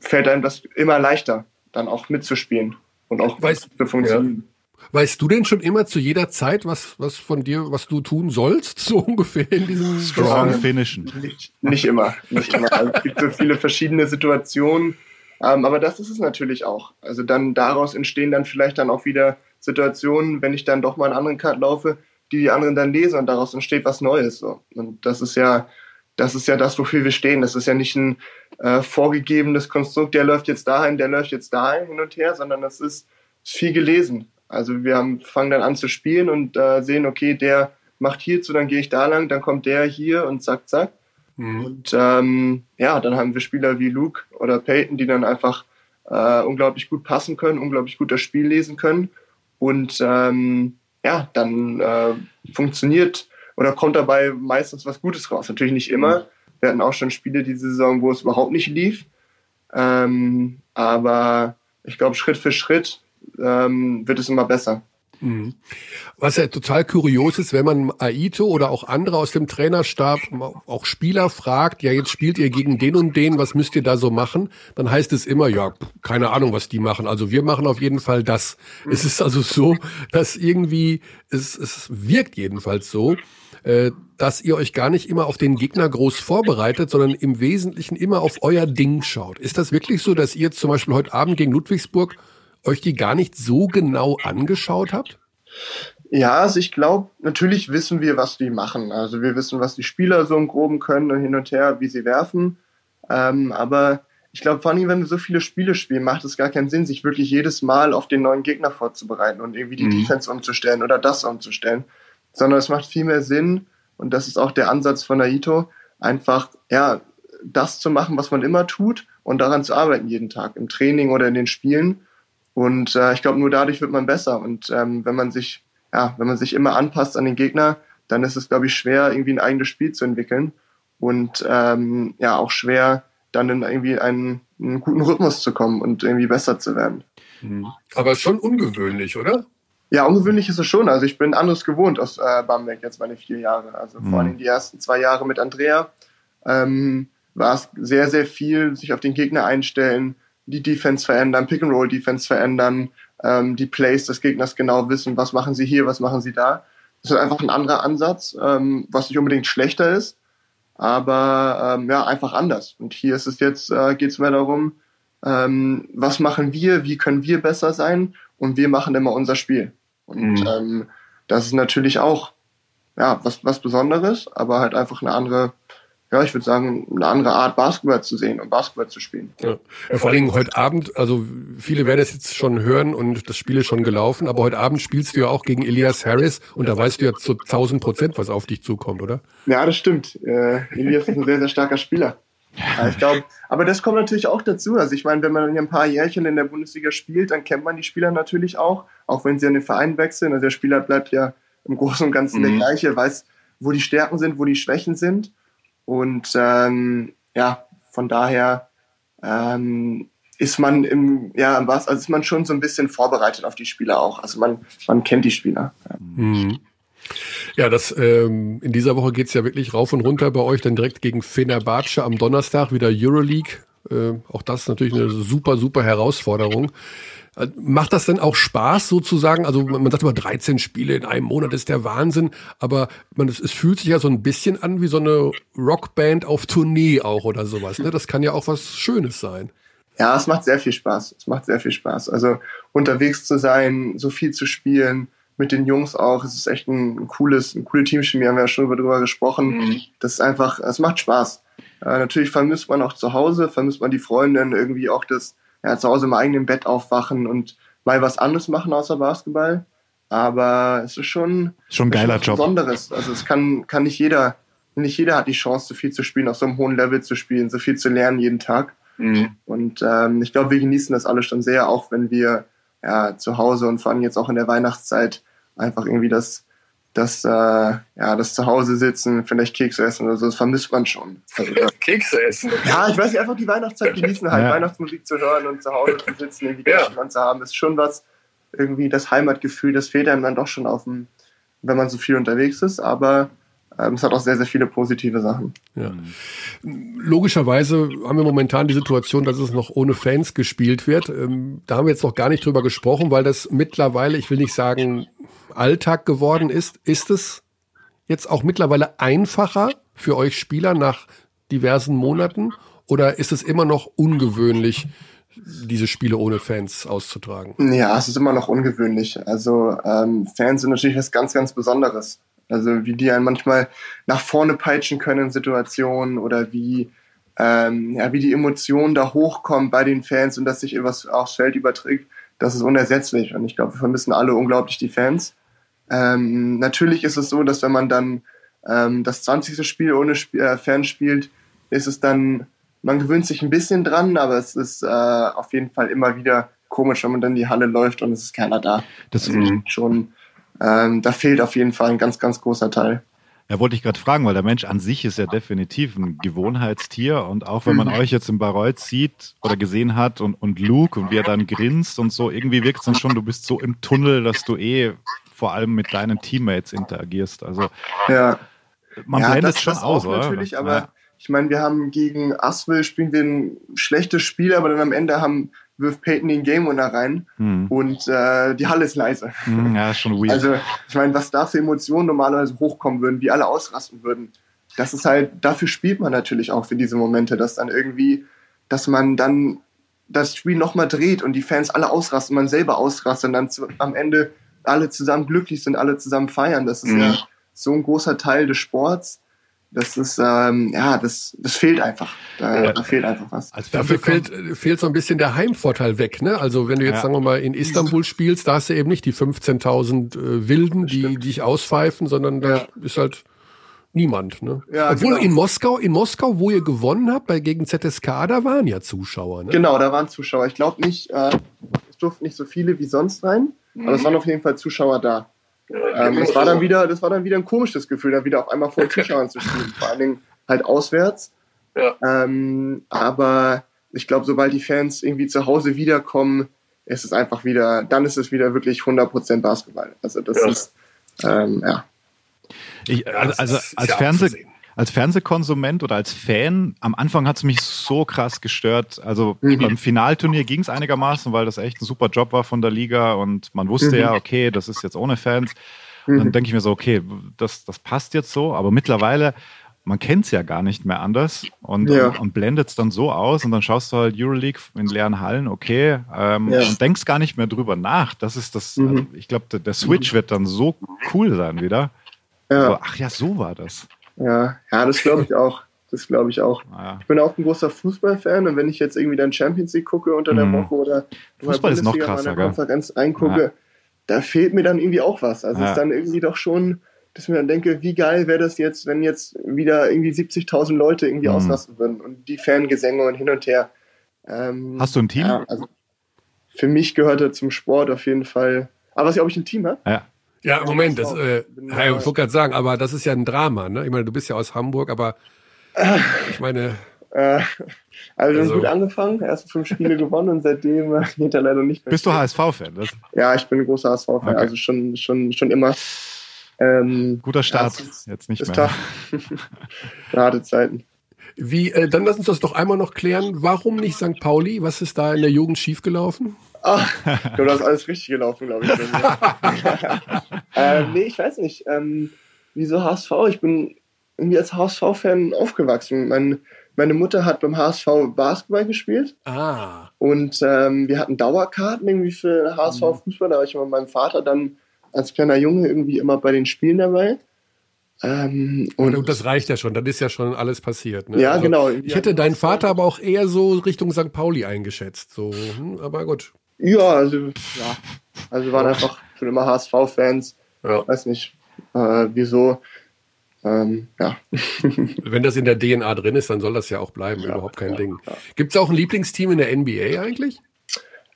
fällt einem das immer leichter, dann auch mitzuspielen und auch Weißt- zu funktionieren. Weißt du denn schon immer zu jeder Zeit, was, was von dir, was du tun sollst, [laughs] so ungefähr in diesem Strong finishen. Nicht, nicht immer, nicht immer. Also es gibt so viele verschiedene Situationen, ähm, aber das ist es natürlich auch. Also dann daraus entstehen dann vielleicht dann auch wieder Situationen, wenn ich dann doch mal einen anderen Cut laufe, die die anderen dann lesen und daraus entsteht was Neues. So. Und das ist ja, das ist ja das, wofür wir stehen. Das ist ja nicht ein äh, vorgegebenes Konstrukt, der läuft jetzt dahin, der läuft jetzt dahin hin und her, sondern das ist viel gelesen. Also wir haben, fangen dann an zu spielen und äh, sehen, okay, der macht hierzu, dann gehe ich da lang, dann kommt der hier und zack, zack. Und ähm, ja, dann haben wir Spieler wie Luke oder Peyton, die dann einfach äh, unglaublich gut passen können, unglaublich gut das Spiel lesen können. Und ähm, ja, dann äh, funktioniert oder kommt dabei meistens was Gutes raus. Natürlich nicht immer. Wir hatten auch schon Spiele diese Saison, wo es überhaupt nicht lief. Ähm, aber ich glaube, Schritt für Schritt ähm, wird es immer besser. Was ja total kurios ist, wenn man Aito oder auch andere aus dem Trainerstab, auch Spieler fragt, ja, jetzt spielt ihr gegen den und den, was müsst ihr da so machen? Dann heißt es immer, ja, keine Ahnung, was die machen. Also wir machen auf jeden Fall das. Es ist also so, dass irgendwie, es, es wirkt jedenfalls so. äh, dass ihr euch gar nicht immer auf den Gegner groß vorbereitet, sondern im Wesentlichen immer auf euer Ding schaut. Ist das wirklich so, dass ihr zum Beispiel heute Abend gegen Ludwigsburg euch die gar nicht so genau angeschaut habt? Ja, also ich glaube, natürlich wissen wir, was die machen. Also wir wissen, was die Spieler so im Groben können und hin und her, wie sie werfen. Ähm, aber ich glaube, vor allem, wenn wir so viele Spiele spielen, macht es gar keinen Sinn, sich wirklich jedes Mal auf den neuen Gegner vorzubereiten und irgendwie die mhm. Defense umzustellen oder das umzustellen. Sondern es macht viel mehr Sinn, und das ist auch der Ansatz von Naito, einfach, ja, das zu machen, was man immer tut und daran zu arbeiten jeden Tag, im Training oder in den Spielen. Und äh, ich glaube, nur dadurch wird man besser. Und ähm, wenn man sich ja, wenn man sich immer anpasst an den Gegner, dann ist es, glaube ich, schwer, irgendwie ein eigenes Spiel zu entwickeln und ähm, ja, auch schwer, dann in irgendwie einen, einen guten Rhythmus zu kommen und irgendwie besser zu werden. Mhm. Aber schon ungewöhnlich, oder? Ja, ungewöhnlich ist es schon. Also ich bin anderes gewohnt aus äh, Bamberg jetzt meine vier Jahre. Also mhm. vor allem die ersten zwei Jahre mit Andrea ähm, war es sehr, sehr viel, sich auf den Gegner einstellen, die Defense verändern, Pick-and-Roll-Defense verändern, ähm, die Plays des Gegners genau wissen, was machen sie hier, was machen sie da. Das ist einfach ein anderer Ansatz, ähm, was nicht unbedingt schlechter ist, aber ähm, ja, einfach anders. Und hier ist es jetzt, äh, geht es mehr darum, ähm, was machen wir, wie können wir besser sein und wir machen immer unser Spiel. Und mhm. ähm, das ist natürlich auch ja, was, was Besonderes, aber halt einfach eine andere ja, ich würde sagen, eine andere Art Basketball zu sehen und Basketball zu spielen. Ja. ja vor allem heute Abend, also viele werden es jetzt schon hören und das Spiel ist schon gelaufen, aber heute Abend spielst du ja auch gegen Elias Harris und da weißt du ja zu 1000 Prozent, was auf dich zukommt, oder? Ja, das stimmt. Äh, Elias ist ein sehr, sehr starker Spieler. Ja, ich glaube, aber das kommt natürlich auch dazu. Also ich meine, wenn man ein paar Jährchen in der Bundesliga spielt, dann kennt man die Spieler natürlich auch, auch wenn sie an den Verein wechseln. Also der Spieler bleibt ja im Großen und Ganzen mhm. der gleiche, weiß, wo die Stärken sind, wo die Schwächen sind. Und ähm, ja, von daher ähm, ist man im, ja, was, also ist man schon so ein bisschen vorbereitet auf die Spieler auch. Also man, man kennt die Spieler. Ja. Mhm. Ja, das ähm, in dieser Woche geht's ja wirklich rauf und runter bei euch, dann direkt gegen Fenerbahce am Donnerstag wieder Euroleague. Äh, auch das ist natürlich eine super, super Herausforderung. Macht das denn auch Spaß sozusagen? Also man sagt immer 13 Spiele in einem Monat ist der Wahnsinn, aber man, es, es fühlt sich ja so ein bisschen an wie so eine Rockband auf Tournee auch oder sowas. Ne? Das kann ja auch was Schönes sein. Ja, es macht sehr viel Spaß. Es macht sehr viel Spaß. Also unterwegs zu sein, so viel zu spielen, mit den Jungs auch. Es ist echt ein, cooles, ein coole Teamchemie, haben wir ja schon darüber gesprochen. Mhm. Das ist einfach, es macht Spaß. Äh, natürlich vermisst man auch zu Hause, vermisst man die Freundin, irgendwie auch das, ja, zu Hause im eigenen Bett aufwachen und mal was anderes machen außer Basketball. Aber es ist schon, schon ein geiler Job. Besonderes. Also es kann, kann nicht jeder, nicht jeder hat die Chance, so viel zu spielen, auf so einem hohen Level zu spielen, so viel zu lernen jeden Tag. Mhm. Und ähm, ich glaube, wir genießen das alle schon sehr, auch wenn wir ja, zu Hause und vor allem jetzt auch in der Weihnachtszeit einfach irgendwie das das, äh, ja, das Zuhause sitzen, vielleicht Kekse essen oder so, das vermisst man schon. Also, [laughs] Kekse essen? Ja, ich weiß nicht, einfach die Weihnachtszeit genießen, halt ja. Weihnachtsmusik zu hören und zu Hause zu sitzen, irgendwie ja. Zu haben, ist schon was, irgendwie das Heimatgefühl, das fehlt einem dann doch schon auf dem, wenn man so viel unterwegs ist, aber es hat auch sehr, sehr viele positive Sachen. Ja. Logischerweise haben wir momentan die Situation, dass es noch ohne Fans gespielt wird. Ähm, da haben wir jetzt noch gar nicht drüber gesprochen, weil das mittlerweile, ich will nicht sagen, Alltag geworden ist. Ist es jetzt auch mittlerweile einfacher für euch Spieler nach diversen Monaten oder ist es immer noch ungewöhnlich, diese Spiele ohne Fans auszutragen? Ja, es ist immer noch ungewöhnlich. Also ähm, Fans sind natürlich was ganz, ganz Besonderes. Also wie die einen manchmal nach vorne peitschen können in Situationen oder wie, ähm, ja, wie die Emotionen da hochkommen bei den Fans und dass sich etwas aufs Feld überträgt, das ist unersetzlich. Und ich glaube, wir vermissen alle unglaublich die Fans. Ähm, natürlich ist es so, dass wenn man dann ähm, das 20. Spiel ohne Sp äh, Fans spielt, ist es dann, man gewöhnt sich ein bisschen dran, aber es ist äh, auf jeden Fall immer wieder komisch, wenn man dann in die Halle läuft und es ist keiner da. Das ist also schon ähm, da fehlt auf jeden Fall ein ganz, ganz großer Teil. Ja, wollte ich gerade fragen, weil der Mensch an sich ist ja definitiv ein Gewohnheitstier und auch wenn man mhm. euch jetzt im Bayreuth sieht oder gesehen hat und, und Luke und wie er dann grinst und so, irgendwie wirkt es dann schon, du bist so im Tunnel, dass du eh vor allem mit deinen Teammates interagierst. Also ja. man ja, blendet das, schon das aus, oder? Natürlich, aber ja. ich meine, wir haben gegen Aswell spielen wir ein schlechtes Spiel, aber dann am Ende haben wirft Peyton den Game Winner rein Hm. und äh, die Halle ist leise. Hm, ja, schon weird. Also, ich meine, was da für Emotionen normalerweise hochkommen würden, wie alle ausrasten würden, das ist halt, dafür spielt man natürlich auch für diese Momente, dass dann irgendwie, dass man dann das Spiel nochmal dreht und die Fans alle ausrasten, man selber ausrastet und dann zu, am Ende alle zusammen glücklich sind, alle zusammen feiern. Das ist Mhm. ja so ein großer Teil des Sports. Das ist, ähm, ja, das, das fehlt einfach. Da, Ja. da fehlt einfach was. Als Dafür fehlt, fehlt so ein bisschen der Heimvorteil weg, ne? Also wenn du jetzt, Ja. sagen wir mal, in Istanbul spielst, da hast du eben nicht die 15.000 äh, Wilden, die die dich auspfeifen, sondern da Ja. ist halt niemand, ne? Ja, Obwohl genau. in Moskau, in Moskau, wo ihr gewonnen habt, bei gegen ZSK, da waren ja Zuschauer, ne? Genau, da waren Zuschauer. Ich glaube nicht, äh, es durften nicht so viele wie sonst rein, aber es waren auf jeden Fall Zuschauer da. Ähm, das war dann wieder, das war dann wieder ein komisches Gefühl, dann wieder auf einmal vor Zuschauern zu spielen, vor allen Dingen halt auswärts. Ähm, aber ich glaube, sobald die Fans irgendwie zu Hause wiederkommen, ist es einfach wieder, dann ist es wieder wirklich 100% Basketball. Also das ist, ähm, ja. Ich, Ja, also also als, ja Fernseh, abzusehen. Als Fernsehkonsument oder als Fan, am Anfang hat es mich so krass gestört. Also Mhm. beim Finalturnier ging es einigermaßen, weil das echt ein super Job war von der Liga und man wusste Mhm. ja, okay, das ist jetzt ohne Fans. Und dann Mhm. denke ich mir so, okay, das, das passt jetzt so, aber mittlerweile, man kennt es ja gar nicht mehr anders und, Ja. und, und blendet es dann so aus und dann schaust du halt Euroleague in leeren Hallen, okay, ähm, Ja. und denkst gar nicht mehr drüber nach. Das ist das, Mhm. also ich glaube, der, der Switch wird dann so cool sein wieder. Ja, So, ach ja, so war das. Ja, ja das glaube ich auch. Das glaube ich auch. Naja. Ich bin auch ein großer Fußballfan und wenn ich jetzt irgendwie dann Champions League gucke unter der Mhm. Woche oder Fußball ist noch krasser, eine gell? Konferenz eingucke, da fehlt mir dann irgendwie auch was. Also es Ja. ist dann irgendwie doch schon, dass ich mir dann denke, wie geil wäre das jetzt, wenn jetzt wieder irgendwie 70.000 Leute irgendwie Mhm. ausrasten würden und die Fangesänge und hin und her. Ähm, Hast du ein Team? Ja, also für mich gehört er zum Sport auf jeden Fall. Aber was ich, ob ich ein Team habe? Ja. Ja, Moment, das, äh, ich wollte gerade sagen, aber das ist ja ein Drama, ne? Ich meine, du bist ja aus Hamburg, aber [laughs] ich meine, Äh, also, wir Also- haben gut angefangen, erste fünf Spiele [laughs] gewonnen und seitdem äh, geht er leider nicht mehr. Bist du HSV-Fan? Ja, ich bin ein großer HSV-Fan, Okay. also schon, schon, schon immer. Ähm, guter Start. Ja, Jetzt nicht ist mehr. Harte [laughs] Zeiten. wie, äh, dann lass uns das doch einmal noch klären. Warum nicht St. Pauli? Was ist da in der Jugend schiefgelaufen? Ah, du hast alles richtig gelaufen, glaube ich. [laughs] ähm, nee, ich weiß nicht. Ähm, wieso HSV? Ich bin irgendwie als HSV-Fan aufgewachsen. Mein, meine Mutter hat beim HSV Basketball gespielt Ah, und ähm, wir hatten Dauerkarten irgendwie für HSV Fußball. Da war ich immer mit meinem Vater dann als kleiner Junge irgendwie immer bei den Spielen dabei. Ähm, und, und das reicht ja schon. Dann ist ja schon alles passiert. Ne? ja, Also, genau. Ich hätte deinen Vater aber auch eher so Richtung St. Pauli eingeschätzt. So, hm, aber gut. Ja, also, ja. Also waren einfach schon immer HSV-Fans. Ja. Weiß nicht, äh, wieso. Ähm, ja. [laughs] Wenn das in der DNA drin ist, dann soll das ja auch bleiben. Ja, Überhaupt kein ja, Ding. ja. Gibt es auch ein Lieblingsteam in der NBA eigentlich?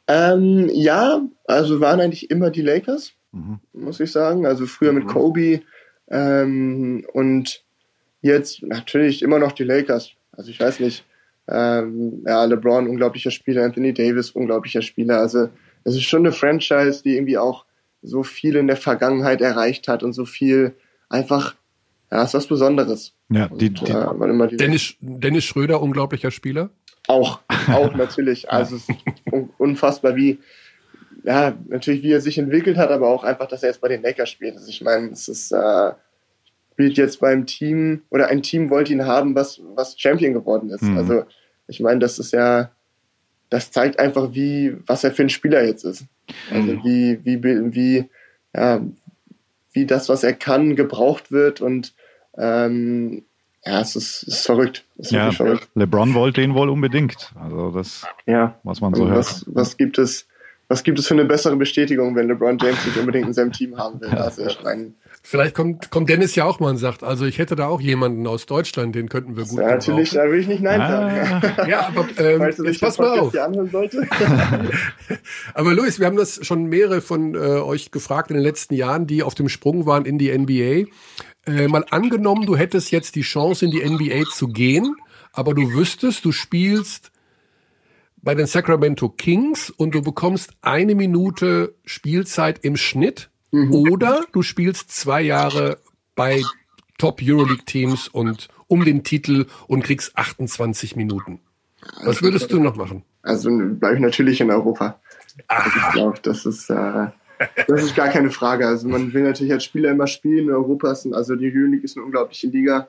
Ähm, ja, also waren eigentlich immer die Lakers, Mhm. muss ich sagen. Also früher mit Kobe ähm, und jetzt natürlich immer noch die Lakers. Also ich weiß nicht. Ähm, ja, LeBron, unglaublicher Spieler, Anthony Davis, unglaublicher Spieler. Also es ist schon eine Franchise, die irgendwie auch so viel in der Vergangenheit erreicht hat und so viel einfach, ja, ist was Besonderes. Ja, die, Und, die, äh, waren immer die Dennis, Dennis Schröder, unglaublicher Spieler. Auch, auch [laughs] natürlich. Also es ist un- unfassbar, wie, ja, natürlich, wie er sich entwickelt hat, aber auch einfach, dass er jetzt bei den Lakers spielt. Also ich meine, es ist, äh, spielt jetzt beim Team, oder ein Team wollte ihn haben, was, was Champion geworden ist. Mhm. Also ich meine, das ist ja, das zeigt einfach, wie, was er für ein Spieler jetzt ist. Also Mhm. wie, wie, wie, ja, wie das, was er kann, gebraucht wird und ähm, ja, es ist, es ist verrückt. Es ist ja, verrückt. LeBron wollte ihn wohl unbedingt. Also das, Ja. was man so Und hört. was, was gibt es, was gibt es für eine bessere Bestätigung, wenn LeBron James sich unbedingt in seinem Team haben will? [laughs] Also ich meine, Vielleicht kommt, kommt Dennis ja auch mal und sagt, also ich hätte da auch jemanden aus Deutschland, den könnten wir gut ja, natürlich, da will ich nicht Nein sagen. Ah, Ja, aber ähm, Falls du jetzt pass mal auf. [laughs] Aber Luis, wir haben das schon mehrere von äh, euch gefragt in den letzten Jahren, die auf dem Sprung waren in die NBA. Äh, mal angenommen, du hättest jetzt die Chance, in die NBA zu gehen, aber du wüsstest, du spielst bei den Sacramento Kings und du bekommst eine Minute Spielzeit im Schnitt oder du spielst zwei Jahre bei Top Euroleague Teams und um den Titel und kriegst 28 Minuten. Was würdest du noch machen? Also bleibe ich natürlich in Europa. Also ich glaube, das ist, äh, das ist gar keine Frage. Also man will natürlich als Spieler immer spielen. Europa ist, ein, also die Euroleague ist eine unglaubliche Liga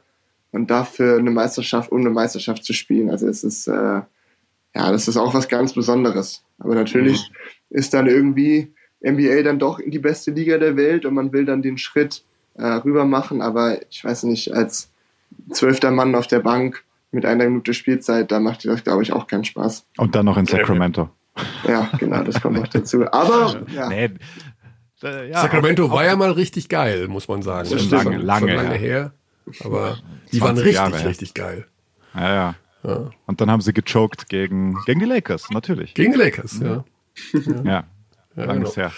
und dafür eine Meisterschaft, um eine Meisterschaft zu spielen. Also es ist, äh, ja, das ist auch was ganz Besonderes. Aber natürlich mhm. ist dann irgendwie NBA dann doch die beste Liga der Welt und man will dann den Schritt äh, rüber machen. Aber ich weiß nicht, als zwölfter Mann auf der Bank mit einer Minute Spielzeit, da macht dir das, glaube ich, auch keinen Spaß. Und dann noch in Sacramento. Ja, genau, das kommt noch dazu. Aber ja. Nee, ja, Sacramento war ja mal richtig geil, muss man sagen. Das ist lange, lange, lange her. Aber die waren richtig, Jahre, richtig geil. Ja, ja, ja. Und dann haben sie gechoked gegen, gegen die Lakers, natürlich. Gegen die Lakers, ja. Ja, ja. genau. her.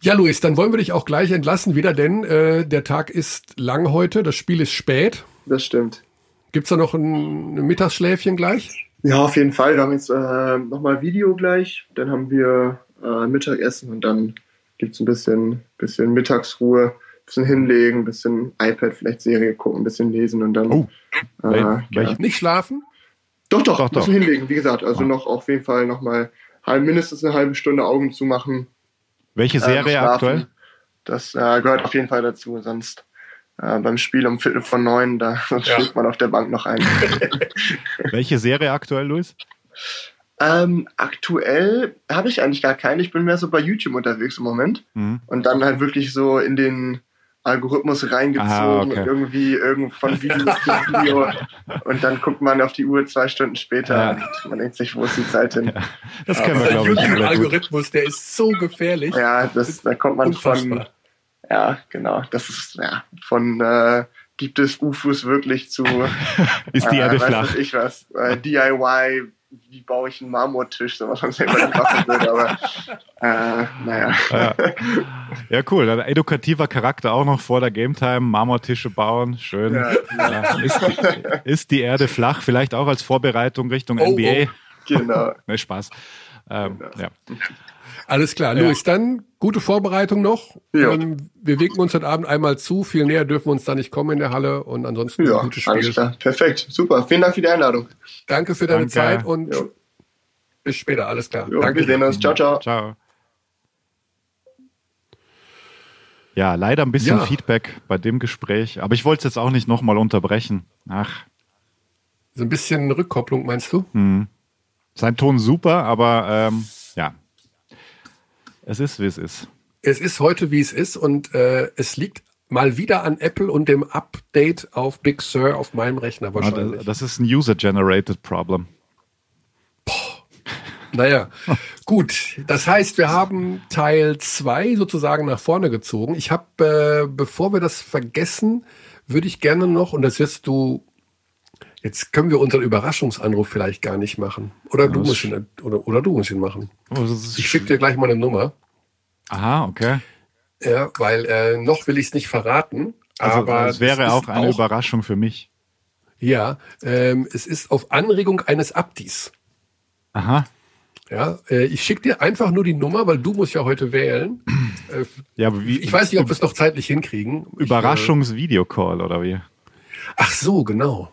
Ja, Luis, dann wollen wir dich auch gleich entlassen wieder, denn äh, der Tag ist lang heute, das Spiel ist spät. Das stimmt. Gibt's da noch ein, ein Mittagsschläfchen gleich? Ja, auf jeden Fall. Wir haben jetzt äh, nochmal Video gleich, dann haben wir äh, Mittagessen und dann gibt's ein bisschen, bisschen Mittagsruhe, ein bisschen hinlegen, ein bisschen iPad, vielleicht Serie gucken, ein bisschen lesen und dann. Oh, äh, ja. nicht schlafen? Doch, doch, doch, doch. hinlegen, wie gesagt. Also oh. noch auf jeden Fall nochmal mindestens eine halbe Stunde Augen zu machen welche äh, Serie äh, aktuell? Das äh, gehört auf jeden Fall dazu, sonst äh, beim Spiel um Viertel von neun, da [laughs] ja. schlägt man auf der Bank noch ein. [laughs] Welche Serie aktuell, Luis? Ähm, aktuell habe ich eigentlich gar keine. Ich bin mehr so bei YouTube unterwegs im Moment. Mhm. Und dann halt wirklich so in den Algorithmus reingezogen Aha, okay. irgendwie irgend von [laughs] Video zu Video und dann guckt man auf die Uhr zwei Stunden später ja. und man denkt sich, wo ist die Zeit hin? Ja, das kennen wir, glaube ich. Der Algorithmus, der ist so gefährlich. Ja, das, da kommt man Unfassbar. von, ja, genau, das ist, ja, von, äh, gibt es UFOs wirklich zu, [laughs] ist die äh, Erde flach? Ich was, äh, DIY wie baue ich einen Marmortisch, so was man selber nicht machen würde, aber [laughs] äh, naja. Ja. [laughs] ja, cool. Dann edukativer Charakter auch noch vor der Game Time, Marmortische bauen, schön. Ja, ja. Ist, die, ist, die, Erde flach, vielleicht auch als Vorbereitung Richtung oh, NBA? Oh. Genau. [laughs] ne, Spaß. Ähm, ja. Alles klar, ja. Luis, dann gute Vorbereitung noch. Ja. Ähm, wir winken uns heute Abend einmal zu. Viel näher dürfen wir uns da nicht kommen in der Halle und ansonsten ja, gutes Spiel. Alles klar, perfekt, super. Vielen Dank für die Einladung. Danke für deine Danke. Zeit und jo. bis später. Alles klar. Jo, Danke. Wir sehen uns. Ciao, ciao. Ciao. Ja, leider ein bisschen ja. Feedback bei dem Gespräch, aber ich wollte es jetzt auch nicht nochmal unterbrechen. Ach. So ein bisschen Rückkopplung, meinst du? Hm. Sein Ton super, aber ähm, ja, es ist, wie es ist. Es ist heute, wie es ist und äh, es liegt mal wieder an Apple und dem Update auf Big Sur auf meinem Rechner wahrscheinlich. das ist ein User-Generated Problem. Boah. Naja, [laughs] gut. Das heißt, wir haben Teil 2 sozusagen nach vorne gezogen. Ich habe, äh, bevor wir das vergessen, würde ich gerne noch, und das wirst du, jetzt können wir unseren Überraschungsanruf vielleicht gar nicht machen. Oder, ja, du, musst ihn, oder, oder du musst ihn machen. Oh, ich schicke dir gleich mal eine Nummer. Aha, okay. Ja, weil äh, noch will ich es nicht verraten. Also, aber es wäre auch eine auch, Überraschung für mich. Ja, ähm, es ist auf Anregung eines Abdis. Aha. Ja, äh, ich schicke dir einfach nur die Nummer, weil du musst ja heute wählen. [clears throat] Äh, ja, wie, ich weiß nicht, ob wir es noch zeitlich hinkriegen. Überraschungsvideocall oder wie? Ach so, genau.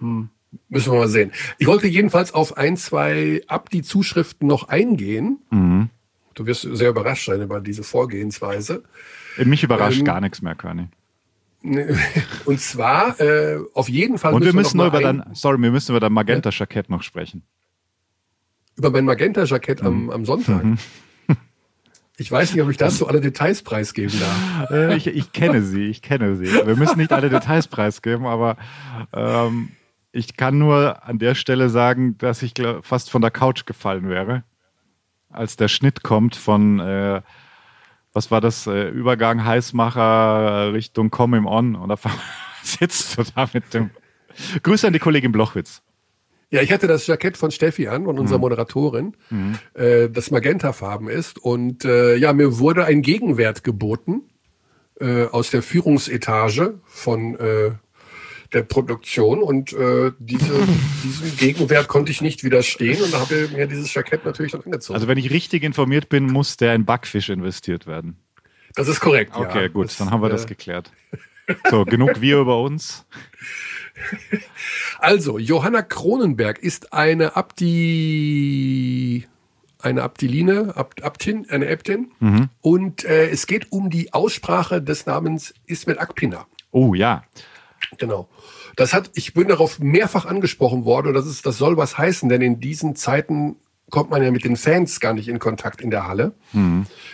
Hm. Müssen wir mal sehen. Ich wollte jedenfalls auf ein, zwei Abdi-Zuschriften noch eingehen. Mhm. Du wirst sehr überrascht sein über diese Vorgehensweise. Mich überrascht ähm, gar nichts mehr, Körny. [laughs] Und zwar äh, auf jeden Fall. Und müssen wir müssen wir über dein, sorry, wir müssen über dein Magenta-Jackett noch sprechen. Über mein Magenta-Jackett mhm. am, am Sonntag. Mhm. [laughs] Ich weiß nicht, ob ich dazu alle Details preisgeben darf. [laughs] Ich, ich kenne sie, ich kenne sie. Wir müssen nicht alle Details preisgeben, aber ähm, ich kann nur an der Stelle sagen, dass ich glaub, fast von der Couch gefallen wäre als der Schnitt kommt von, äh, was war das, äh, Übergang Heißmacher Richtung Come Him On und da [laughs] sitzt du da mit dem. [laughs] Grüße an die Kollegin Blochwitz. Ja, ich hatte das Jackett von Steffi an und unserer mhm. Moderatorin, mhm. äh, das magentafarben ist. Und äh, ja, mir wurde ein Gegenwert geboten äh, aus der Führungsetage von äh, der Produktion und äh, diese, [laughs] diesem Gegenwert konnte ich nicht widerstehen und da habe ich mir dieses Jackett natürlich dann angezogen. Also wenn ich richtig informiert bin, muss der in Backfisch investiert werden. Das ist korrekt. Okay, ja. gut, das, dann haben wir äh, das geklärt. So, genug wir über uns. [laughs] Also, Johanna Kronenberg ist eine Abdi, eine Abdiline, Abt, Abtin, eine Äbtin. Mhm. Und äh, es geht um die Aussprache des Namens Ismet Akpina. Oh ja. Genau. Das hat, ich bin darauf mehrfach angesprochen worden und das ist, das soll was heißen, denn in diesen Zeiten kommt man ja mit den Fans gar nicht in Kontakt in der Halle.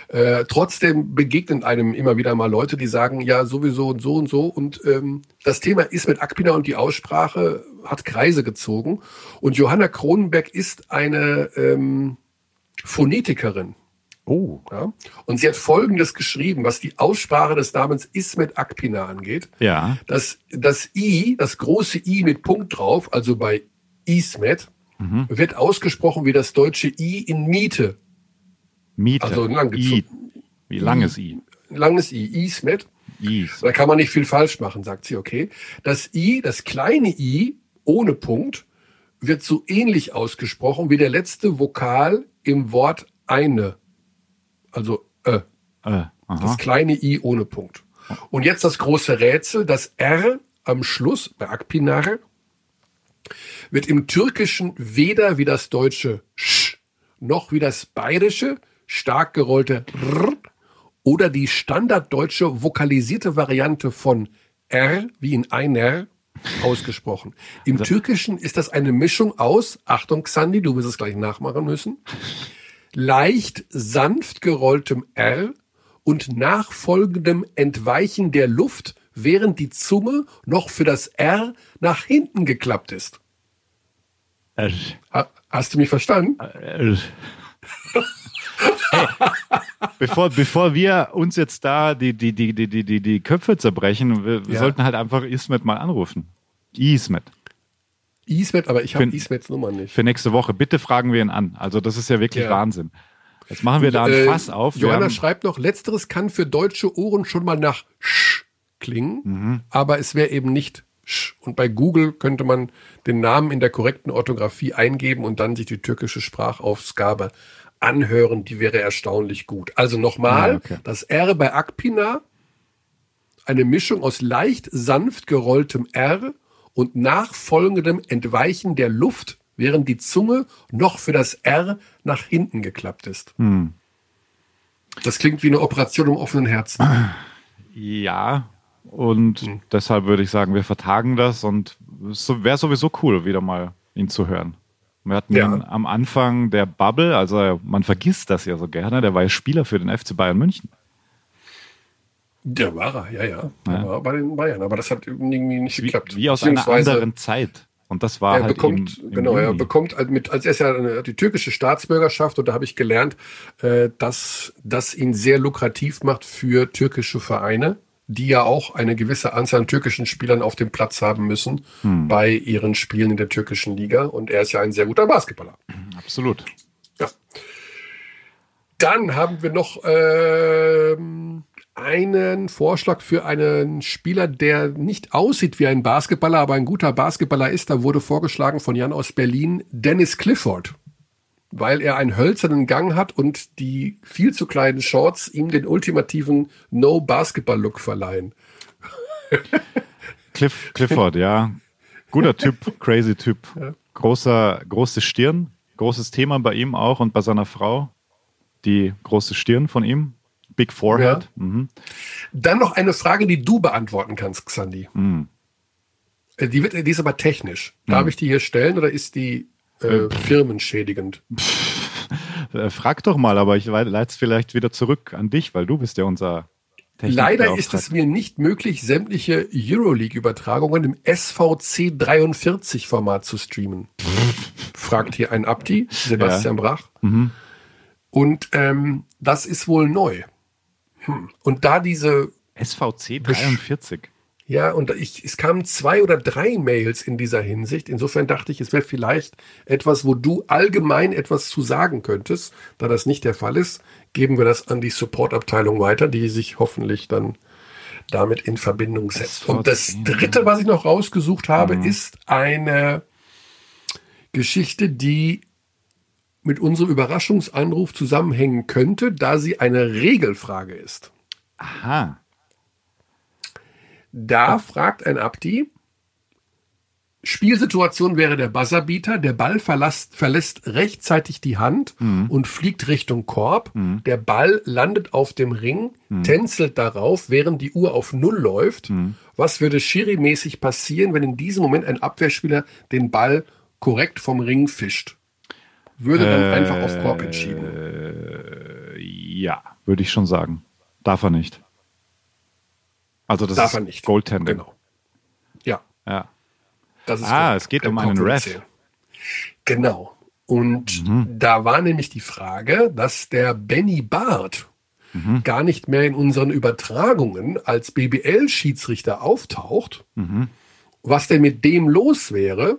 Äh, trotzdem begegnen einem immer wieder mal Leute, die sagen, ja, sowieso und so und so. Und ähm, das Thema ist mit Akpina und die Aussprache hat Kreise gezogen. Und Johanna Kronenberg ist eine ähm, Phonetikerin. Oh. Ja? Und sie hat Folgendes geschrieben, was die Aussprache des Namens Ismet Akpina angeht. Ja. Das, das I, das große I mit Punkt drauf, also bei Ismet, wird ausgesprochen wie das deutsche I in Miete. Miete. Also lang I. Wie lang ist I? Langes I, Ismet. Is. Da kann man nicht viel falsch machen, sagt sie, okay. Das I, das kleine I ohne Punkt, wird so ähnlich ausgesprochen wie der letzte Vokal im Wort eine. Also äh. Äh, Das kleine i ohne Punkt. Und jetzt das große Rätsel, das R am Schluss bei Akpinar wird im Türkischen weder wie das deutsche Sch noch wie das bayerische stark gerollte R oder die standarddeutsche vokalisierte Variante von R wie in einer ausgesprochen. Im Türkischen ist das eine Mischung aus, Achtung Xandi, du wirst es gleich nachmachen müssen, leicht sanft gerolltem R und nachfolgendem Entweichen der Luft, während die Zunge noch für das R nach hinten geklappt ist. Ha- Hast du mich verstanden? äh. Hey, bevor, bevor wir uns jetzt da die, die, die, die, die, die, die Köpfe zerbrechen, wir, wir Ja. sollten halt einfach Ismet mal anrufen. Ismet. Ismet, aber ich habe Ismets Nummer nicht. Für nächste Woche. Bitte fragen wir ihn an. Also das ist ja wirklich Ja. Wahnsinn. Jetzt machen wir da ein Äh, Fass auf. Johanna schreibt noch, letzteres kann für deutsche Ohren schon mal nach Sch klingen, Mhm. aber es wäre eben nicht Sch. Und bei Google könnte man den Namen in der korrekten Orthographie eingeben und dann sich die türkische Sprachausgabe anhören. Die wäre erstaunlich gut. Also nochmal, Ja, okay. das R bei Akpina, eine Mischung aus leicht sanft gerolltem R und nachfolgendem Entweichen der Luft, während die Zunge noch für das R nach hinten geklappt ist. Hm. Das klingt wie eine Operation im offenen Herzen. ja, und deshalb würde ich sagen, wir vertagen das und es wäre sowieso cool, wieder mal ihn zu hören. Wir hatten Ja. ihn am Anfang der Bubble, also man vergisst das ja so gerne, der war ja Spieler für den FC Bayern München. Der war er, ja, ja. Der Ja. war bei den Bayern, aber das hat irgendwie nicht geklappt. wie aus einer anderen Zeit. Und das war Er halt bekommt, im, im genau, er Juni. bekommt halt mit, als er ist ja die türkische Staatsbürgerschaft und da habe ich gelernt, äh, dass das ihn sehr lukrativ macht für türkische Vereine, die ja auch eine gewisse Anzahl an türkischen Spielern auf dem Platz haben müssen Hm. bei ihren Spielen in der türkischen Liga. Und er ist ja ein sehr guter Basketballer. Absolut. Ja. Dann haben wir noch ähm, einen Vorschlag für einen Spieler, der nicht aussieht wie ein Basketballer, aber ein guter Basketballer ist. Da wurde vorgeschlagen von Jan aus Berlin Dennis Clifford, weil er einen hölzernen Gang hat und die viel zu kleinen Shorts ihm den ultimativen No-Basketball-Look verleihen. [laughs] Cliff, Clifford, ja. Guter Typ, crazy Typ. [laughs] Großer, große Stirn, großes Thema bei ihm auch und bei seiner Frau. Die große Stirn von ihm. Big Forehead. Mhm. Dann noch eine Frage, die du beantworten kannst, Xandi. Mhm. Äh, Die, wird, die ist aber technisch. Darf ich die hier stellen oder ist die äh, firmenschädigend? [laughs] Äh, frag doch mal, aber ich leite es vielleicht wieder zurück an dich, weil du bist ja unser Leider ist es mir nicht möglich, sämtliche Euroleague-Übertragungen im SVC 43 Format zu streamen. Fragt hier ein Abdi, Sebastian Brach. Mhm. Und ähm, das ist wohl neu. Hm. Und da diese, SVC 43. ja, und ich, es kamen zwei oder drei Mails in dieser Hinsicht. Insofern dachte ich, es wäre vielleicht etwas, wo du allgemein etwas zu sagen könntest. Da das nicht der Fall ist, geben wir das an die Supportabteilung weiter, die sich hoffentlich dann damit in Verbindung setzt. Und das dritte, was ich noch rausgesucht habe, ist eine Geschichte, die mit unserem Überraschungsanruf zusammenhängen könnte, da sie eine Regelfrage ist. Aha. Da fragt ein Abdi, Spielsituation wäre der Buzzerbeater. Der Ball verlässt, verlässt rechtzeitig die Hand Mhm. und fliegt Richtung Korb. Der Ball landet auf dem Ring, Mhm. tänzelt darauf, während die Uhr auf Null läuft. Mhm. Was würde Schiri-mäßig passieren, wenn in diesem Moment ein Abwehrspieler den Ball korrekt vom Ring fischt? Würde dann Äh, einfach auf Korb entschieden. Ja, würde ich schon sagen. Darf er nicht. Also das Darf ist er nicht. Goaltending. Genau. Ja, Ja. das ist Ah, es geht um einen Ref. Genau. Und Mhm. da war nämlich die Frage, dass der Benny Barth Mhm. gar nicht mehr in unseren Übertragungen als BBL-Schiedsrichter auftaucht. Mhm. Was denn mit dem los wäre,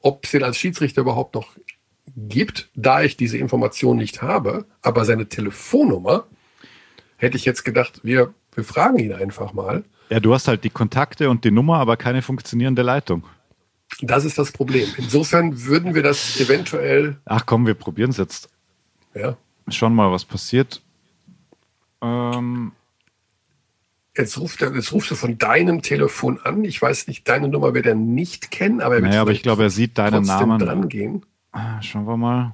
ob es den als Schiedsrichter überhaupt noch gibt, da ich diese Information nicht habe, aber seine Telefonnummer, hätte ich jetzt gedacht, wir, wir fragen ihn einfach mal. Ja, du hast halt die Kontakte und die Nummer, aber keine funktionierende Leitung. Das ist das Problem. Insofern würden wir das eventuell, Ach komm, wir probieren es jetzt. ja, Schauen mal, was passiert. Ähm, jetzt ruft, er, jetzt rufst du von deinem Telefon an. Ich weiß nicht, deine Nummer wird er nicht kennen, aber er wird naja, aber ich glaube, er sieht deinen trotzdem Namen. dran gehen. Ah, Schauen wir mal.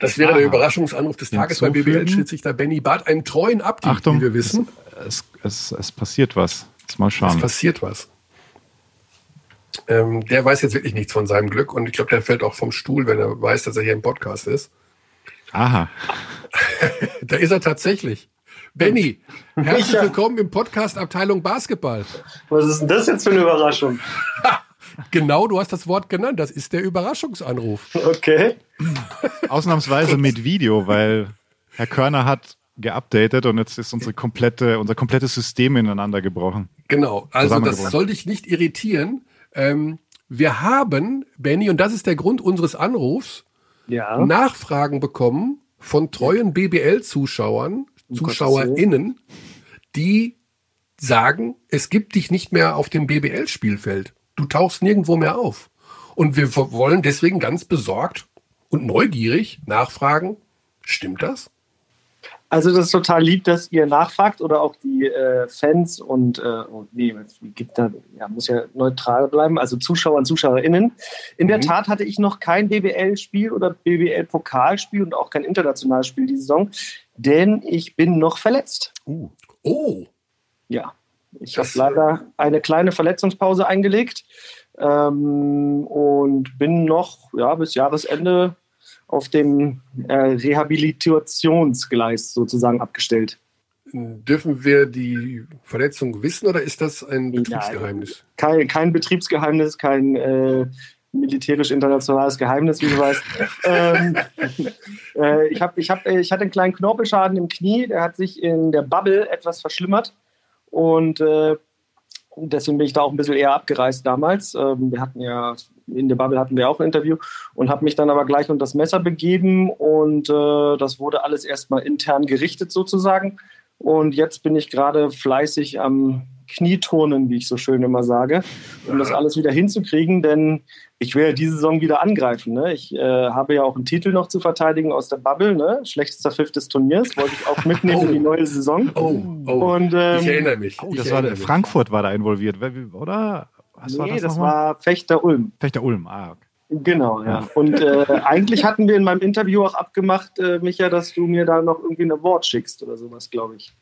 Das wäre der Aha. Überraschungsanruf des Tages bei. BBL-Schiedsrichter Benny Barth, einen treuen Abdieb, Achtung. wie wir wissen. Es, es, es passiert was. Jetzt mal Es schauen. passiert was. Ähm, der weiß jetzt wirklich nichts von seinem Glück und ich glaube, der fällt auch vom Stuhl, wenn er weiß, dass er hier im Podcast ist. Aha. [laughs] Da ist er tatsächlich. Benny, herzlich willkommen im Podcast Abteilung Basketball. Was ist denn das jetzt für eine Überraschung? [laughs] Genau, du hast das Wort genannt. Das ist der Überraschungsanruf. Okay. Ausnahmsweise mit Video, weil Herr Körner hat geupdatet und jetzt ist unsere komplette, unser komplettes System ineinander gebrochen. Genau, also das soll dich nicht irritieren. Ähm, wir haben, Benny, und das ist der Grund unseres Anrufs, Ja. Nachfragen bekommen von treuen BBL-Zuschauern, ZuschauerInnen, die sagen, es gibt dich nicht mehr auf dem BBL-Spielfeld. Du tauchst nirgendwo mehr auf. Und wir wollen deswegen ganz besorgt und neugierig nachfragen, stimmt das? Also das ist total lieb, dass ihr nachfragt oder auch die äh, Fans und äh, oh, nee, gibt da, ja, muss ja neutral bleiben, also Zuschauer und ZuschauerInnen. In der Mhm. Tat hatte ich noch kein BBL-Spiel oder BBL-Pokalspiel und auch kein internationales Spiel diese Saison, denn ich bin noch verletzt. Oh, Ja, ich habe leider eine kleine Verletzungspause eingelegt ähm, und bin noch ja, bis Jahresende auf dem äh, Rehabilitationsgleis sozusagen abgestellt. dürfen wir die Verletzung wissen oder ist das ein Betriebsgeheimnis? Kein, kein Betriebsgeheimnis, kein äh, militärisch-internationales Geheimnis, wie du weißt. [laughs] ähm, äh, ich, hab, ich, hab, ich hatte einen kleinen Knorpelschaden im Knie, der hat sich in der Bubble etwas verschlimmert und äh, deswegen bin ich da auch ein bisschen eher abgereist damals. Ähm, wir hatten ja, in der Bubble hatten wir auch ein Interview und habe mich dann aber gleich unter das Messer begeben und äh, das wurde alles erstmal intern gerichtet sozusagen. Und jetzt bin ich gerade fleißig am Knieturnen, wie ich so schön immer sage, um das alles wieder hinzukriegen, denn ich will ja diese Saison wieder angreifen. Ne? Ich äh, habe ja auch einen Titel noch zu verteidigen aus der Bubble, ne? schlechtester Pfiff des Turniers, wollte ich auch mitnehmen in die neue Saison. Oh, oh. Und ähm, ich erinnere mich. Oh, ich das war erinnere mich. Frankfurt war da involviert, oder? Was nee, war das, das war Fechter Ulm. Fechter Ulm. Ah, okay. Genau, ja. Und äh, eigentlich hatten wir in meinem Interview auch abgemacht, äh, Micha, dass du mir da noch irgendwie ein Award schickst oder sowas, glaube ich.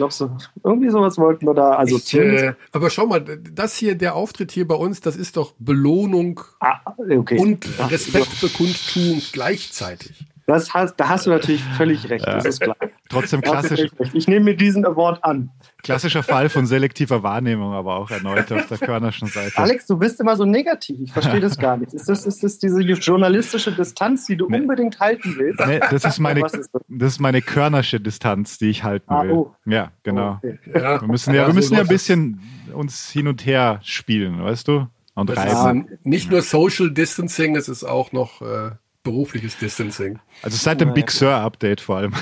Glaubst du, irgendwie sowas wollten wir da, also ich, äh, aber schau mal, das hier, der Auftritt hier bei uns, das ist doch Belohnung ah, okay. und Ja, Respektbekundtun gleichzeitig. Das hast, da hast du natürlich völlig recht, das ist klar. Trotzdem klassisch. Ich nehme mir diesen Award an. klassischer Fall von selektiver Wahrnehmung, aber auch erneut auf der Körnerschen Seite. Alex, du bist immer so negativ. Ich verstehe das gar nicht. Ist das, ist das diese journalistische Distanz, die du Nee. unbedingt halten willst? Nee, das ist meine, ist das? das ist meine Körnersche Distanz, die ich halten Ah, will. oh. Ja, genau. Okay. Ja, Wir müssen ja, wir müssen ja ein bisschen uns hin und her spielen, weißt du? Und Das reiben. ist nicht nur Social Distancing, es ist auch noch äh, berufliches Distancing. Also seit dem Big ja. Sur Update vor allem.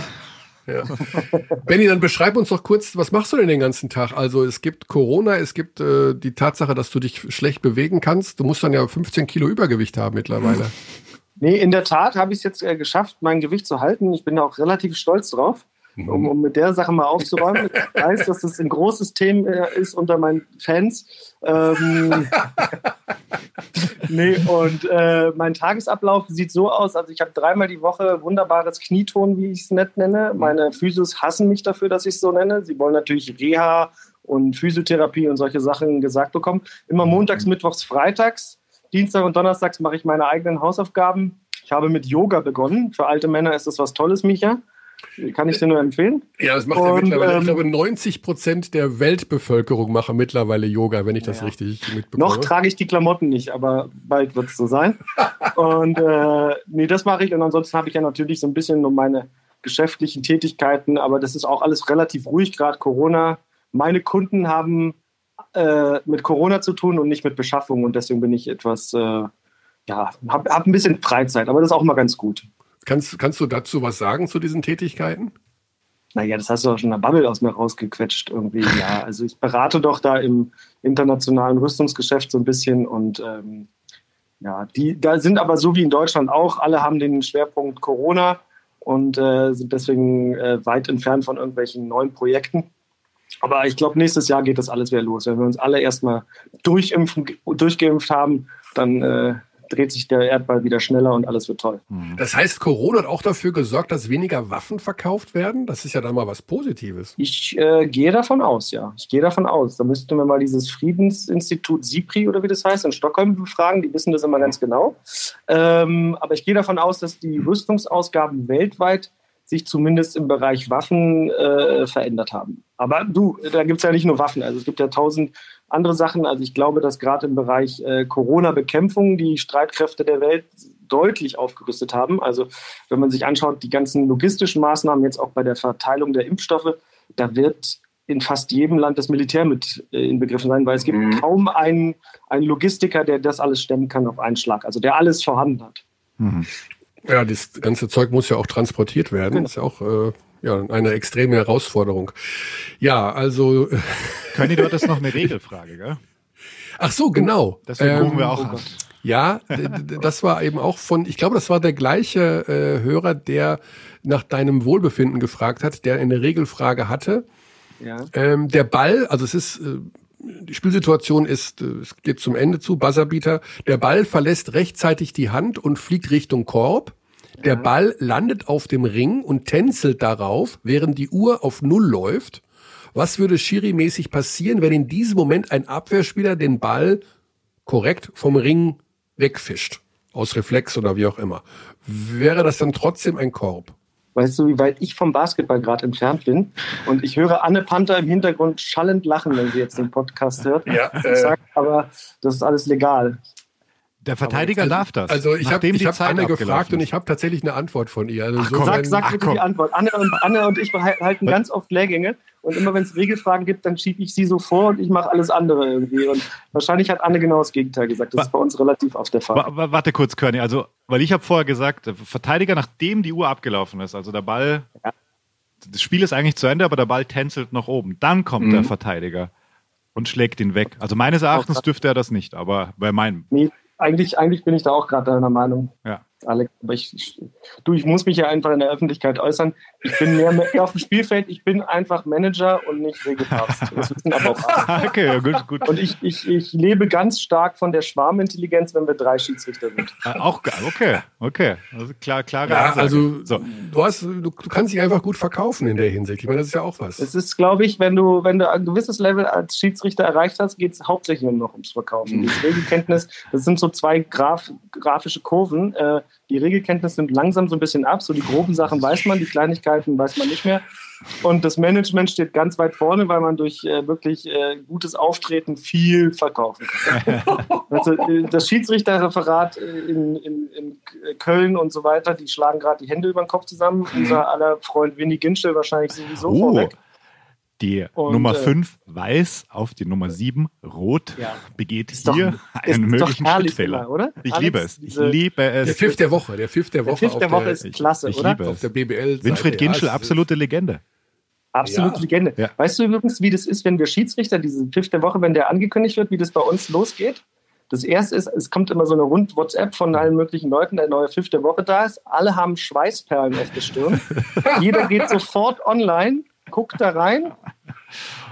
Ja. Benny, dann beschreib uns doch kurz, was machst du denn den ganzen Tag? Also es gibt Corona, es gibt äh, die Tatsache, dass du dich schlecht bewegen kannst. Du musst dann ja 15 Kilo Übergewicht haben mittlerweile. Nee, in der Tat habe ich es jetzt äh, geschafft, mein Gewicht zu halten. Ich bin da auch relativ stolz drauf, um, um mit der Sache mal aufzuräumen. [laughs] Ich weiß, dass das ein großes Thema äh, ist unter meinen Fans. Ähm, [laughs] nee, und äh, mein Tagesablauf sieht so aus, also ich habe dreimal die Woche wunderbares Knieton, wie ich es nett nenne. Meine Physios hassen mich dafür, dass ich es so nenne. Sie wollen natürlich Reha und Physiotherapie und solche Sachen gesagt bekommen. Immer montags, mittwochs, freitags. Dienstag und Donnerstags mache ich meine eigenen Hausaufgaben. Ich habe mit Yoga begonnen. Für alte Männer ist das was Tolles, Micha. Kann ich dir nur empfehlen. Ja, das macht ja mittlerweile, ähm, ich glaube, 90 Prozent der Weltbevölkerung machen mittlerweile Yoga, wenn ich das ja. richtig mitbekomme. Noch trage ich die Klamotten nicht, aber bald wird es so sein. [laughs] und äh, nee, das mache ich. Und ansonsten habe ich ja natürlich so ein bisschen um meine geschäftlichen Tätigkeiten, aber das ist auch alles relativ ruhig, gerade Corona. Meine Kunden haben äh, mit Corona zu tun und nicht mit Beschaffung und deswegen bin ich etwas, äh, ja, habe hab ein bisschen Freizeit, aber das ist auch mal ganz gut. Kannst, kannst du dazu was sagen zu diesen Tätigkeiten? Naja, das hast du auch schon in der Bubble aus mir rausgequetscht irgendwie. Ja, also ich berate doch da im internationalen Rüstungsgeschäft so ein bisschen und ähm, ja, die da sind aber so wie in Deutschland auch, alle haben den Schwerpunkt Corona und äh, sind deswegen äh, weit entfernt von irgendwelchen neuen Projekten. Aber ich glaube, nächstes Jahr geht das alles wieder los. Wenn wir uns alle erstmal durchimpfen, durchgeimpft haben, dann äh, dreht sich der Erdball wieder schneller und alles wird toll. Mhm. Das heißt, Corona hat auch dafür gesorgt, dass weniger Waffen verkauft werden? Das ist ja dann mal was Positives. Ich äh, gehe davon aus, ja. Ich gehe davon aus. Da müssten wir mal dieses Friedensinstitut SIPRI oder wie das heißt in Stockholm befragen. Die wissen das immer ganz genau. Ähm, aber ich gehe davon aus, dass die Rüstungsausgaben weltweit sich zumindest im Bereich Waffen äh, verändert haben. Aber du, da gibt es ja nicht nur Waffen. Also es gibt ja tausend andere Sachen. Also ich glaube, dass gerade im Bereich äh, Corona-Bekämpfung die Streitkräfte der Welt deutlich aufgerüstet haben. Also wenn man sich anschaut, die ganzen logistischen Maßnahmen jetzt auch bei der Verteilung der Impfstoffe, da wird in fast jedem Land das Militär mit äh, inbegriffen sein, weil es gibt mhm. kaum einen, einen Logistiker, der das alles stemmen kann auf einen Schlag, also der alles vorhanden hat. Mhm. Ja, das ganze Zeug muss ja auch transportiert werden. Genau. Das ist ja auch äh, ja, eine extreme Herausforderung. Ja, also. [laughs] Conny, du hattest noch eine Regelfrage, gell? Ach so, genau. Deswegen ähm, rufen wir auch an. Ja, das war eben auch von, ich glaube, das war der gleiche äh, Hörer, der nach deinem Wohlbefinden gefragt hat, der eine Regelfrage hatte. Ja. Ähm, der Ball, also es ist, äh, die Spielsituation ist, äh, es geht zum Ende zu, Buzzerbeater. Der Ball verlässt rechtzeitig die Hand und fliegt Richtung Korb. Der Ball landet auf dem Ring und tänzelt darauf, während die Uhr auf Null läuft. Was würde Schiri-mäßig passieren, wenn in diesem Moment ein Abwehrspieler den Ball korrekt vom Ring wegfischt? Aus Reflex oder wie auch immer. Wäre das dann trotzdem ein Korb? Weißt du, wie weit ich vom Basketball gerade entfernt bin? Und ich höre Anne Panther im Hintergrund schallend lachen, wenn sie jetzt den Podcast hört. Ja, äh, ich sag aber, das ist alles legal. Der Verteidiger also, darf das. Also ich habe hab Anne gefragt und ich habe tatsächlich eine Antwort von ihr. Also ach, komm, sag sag bitte die Antwort. Anne und, Anne und ich halten ganz oft Lehrgänge und immer wenn es Regelfragen gibt, dann schiebe ich sie so vor und ich mache alles andere irgendwie. Und wahrscheinlich hat Anne genau das Gegenteil gesagt. Das ist bei uns relativ oft der Fall. Warte kurz, Körny. Also, weil ich habe vorher gesagt, Verteidiger, nachdem die Uhr abgelaufen ist, also der Ball, ja. das Spiel ist eigentlich zu Ende, aber der Ball tänzelt nach oben. Dann kommt mhm. der Verteidiger und schlägt ihn weg. Also meines Erachtens dürfte er das nicht, aber bei meinem. Nee, eigentlich, eigentlich bin ich da auch gerade deiner Meinung. Ja. Alex, aber ich, ich, du, ich muss mich ja einfach in der Öffentlichkeit äußern. Ich bin mehr, mehr auf dem Spielfeld, ich bin einfach Manager und nicht Regelpapst. Das wissen aber auch alle. [laughs] okay, gut, gut. Und ich, ich, ich lebe ganz stark von der Schwarmintelligenz, wenn wir drei Schiedsrichter sind. Ah, auch okay, okay. Also klar, klar. Ja, also so. du, hast, du, du, kannst dich einfach gut verkaufen in der Hinsicht. Ich meine, das ist ja auch was. Es ist, glaube ich, wenn du, wenn du ein gewisses Level als Schiedsrichter erreicht hast, geht es hauptsächlich nur noch ums Verkaufen. Mhm. Die Regelkenntnis, das sind so zwei Graf, grafische Kurven. Äh, die Regelkenntnis nimmt langsam so ein bisschen ab. So die groben Sachen weiß man, die Kleinigkeiten weiß man nicht mehr. Und das Management steht ganz weit vorne, weil man durch äh, wirklich äh, gutes Auftreten viel verkaufen kann. [laughs] also, äh, das Schiedsrichterreferat äh, in, in, in, Köln und so weiter, die schlagen gerade die Hände über den Kopf zusammen. Unser aller Freund Winnie Ginschel wahrscheinlich sowieso oh. vorweg. Die und, Nummer 5 äh, weiß auf die Nummer 7 rot ja. begeht ist hier doch, einen möglichen Schrittfehler. Immer, oder? Ich Alex, liebe es. Ich liebe es. Der Pfiff der Woche. Der Pfiff der Woche, der Pfiff der Woche ist klasse, ich, ich oder? Liebe auf der BBL. Winfried Ginschel, absolute Legende. Absolute ja. Legende. Ja. Weißt du übrigens, wie das ist, wenn wir Schiedsrichter, diesen Pfiff der Woche, wenn der angekündigt wird, wie das bei uns losgeht? Das erste ist, es kommt immer so eine rund WhatsApp von allen möglichen Leuten, der neue Pfiff der Woche da ist. Alle haben Schweißperlen auf der Stirn. [laughs] Jeder geht sofort online, guckt da rein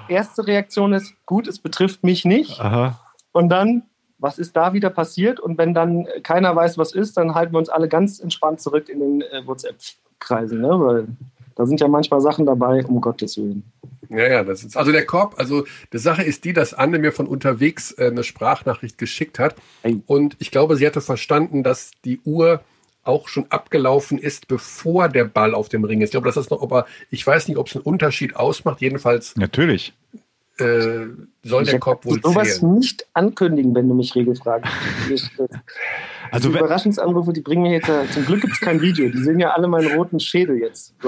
erste Reaktion ist, gut, es betrifft mich nicht. Aha. Und dann was ist da wieder passiert? Und wenn dann keiner weiß, was ist, dann halten wir uns alle ganz entspannt zurück in den äh, WhatsApp-Kreisen, ne? weil da sind ja manchmal Sachen dabei, um Gottes Willen. Ja, ja, das ist, also der Korb, also die Sache ist die, dass Anne mir von unterwegs äh, eine Sprachnachricht geschickt hat. Ei. Und ich glaube, sie hatte verstanden, dass die Uhr auch schon abgelaufen ist, bevor der Ball auf dem Ring ist. Ich glaube, das ist noch, aber ich weiß nicht, ob es einen Unterschied ausmacht. Jedenfalls Natürlich. äh, soll der Korb wohl sowas zählen. nicht ankündigen, wenn du mich regelfragst. [laughs] Also die Überraschungsanrufe, die bringen mir jetzt, ja- zum Glück gibt es kein Video, die sehen ja alle meinen roten Schädel jetzt. [laughs]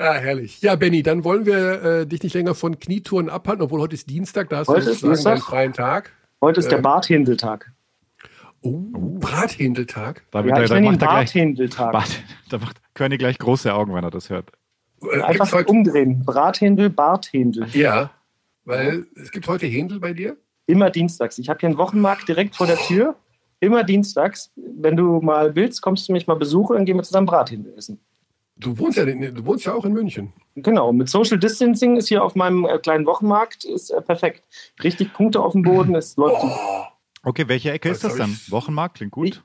Ah, herrlich. Ja, Benny, dann wollen wir äh, dich nicht länger von Knietouren abhalten, obwohl heute ist Dienstag, da hast Heute du ist sozusagen deinen Dienstag? freien Tag. Heute ist der Ähm. Barthändeltag. Oh, Brathändeltag. Da, Ja, da, ich da macht er gleich. Bart, da macht Körny gleich große Augen, wenn er das hört. Äh, Einfach heute, umdrehen. Brathändel, Barthändel. ja, weil es gibt heute Händel bei dir. Immer dienstags. Ich habe hier einen Wochenmarkt direkt vor der Tür. Immer dienstags. Wenn du mal willst, kommst du mich mal besuchen, dann gehen wir zusammen Brathändel essen. Du wohnst ja, du wohnst ja auch in München. Genau, mit Social Distancing ist hier auf meinem äh, kleinen Wochenmarkt ist, äh, perfekt. Richtig Punkte auf dem Boden, es läuft super. Okay, welche Ecke ist das dann? Wochenmarkt, klingt gut. Ich-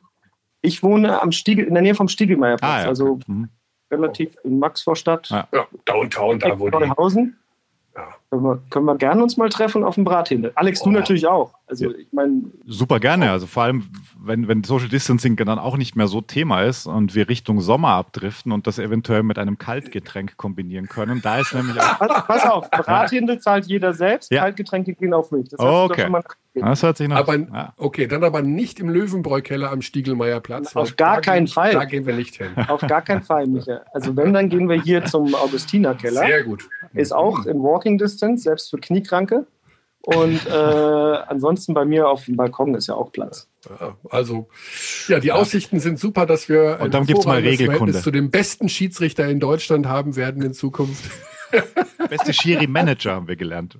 Ich wohne am Stiegel, in der Nähe vom Stiegelmeierplatz, Ah, ja, also Mhm. relativ in Maxvorstadt, Ja. Ja, Downtown, da wo die. Ja. Können wir, können wir gerne uns mal treffen auf dem Brathändel. Alex, du Oh. natürlich auch. Also ich meine, Super gerne. Also vor allem, wenn, wenn Social Distancing dann auch nicht mehr so Thema ist und wir Richtung Sommer abdriften und das eventuell mit einem Kaltgetränk kombinieren können. Da ist nämlich auch, pass, pass auf, [laughs] Brathändel zahlt jeder selbst, Ja. Kaltgetränke gehen auf mich. Das du Okay. doch schon mal das hört sich noch. Aber ja. okay, dann aber nicht im Löwenbräu-Keller am Stiegelmeierplatz. Auf gar keinen gehen, Fall. Da gehen wir nicht hin. [laughs] Auf gar keinen Fall, Micha. Also wenn, dann gehen wir hier zum Augustinerkeller. Sehr gut. Ist auch in Walking Distance, selbst für Kniekranke. Und äh, ansonsten bei mir auf dem Balkon ist ja auch Platz. Also, ja, die Aussichten sind super, dass wir ein Und dann gibt's mal Regelkunde. Verhältnis zu dem besten Schiedsrichter in Deutschland haben werden in Zukunft. Beste Schiri-Manager haben wir gelernt.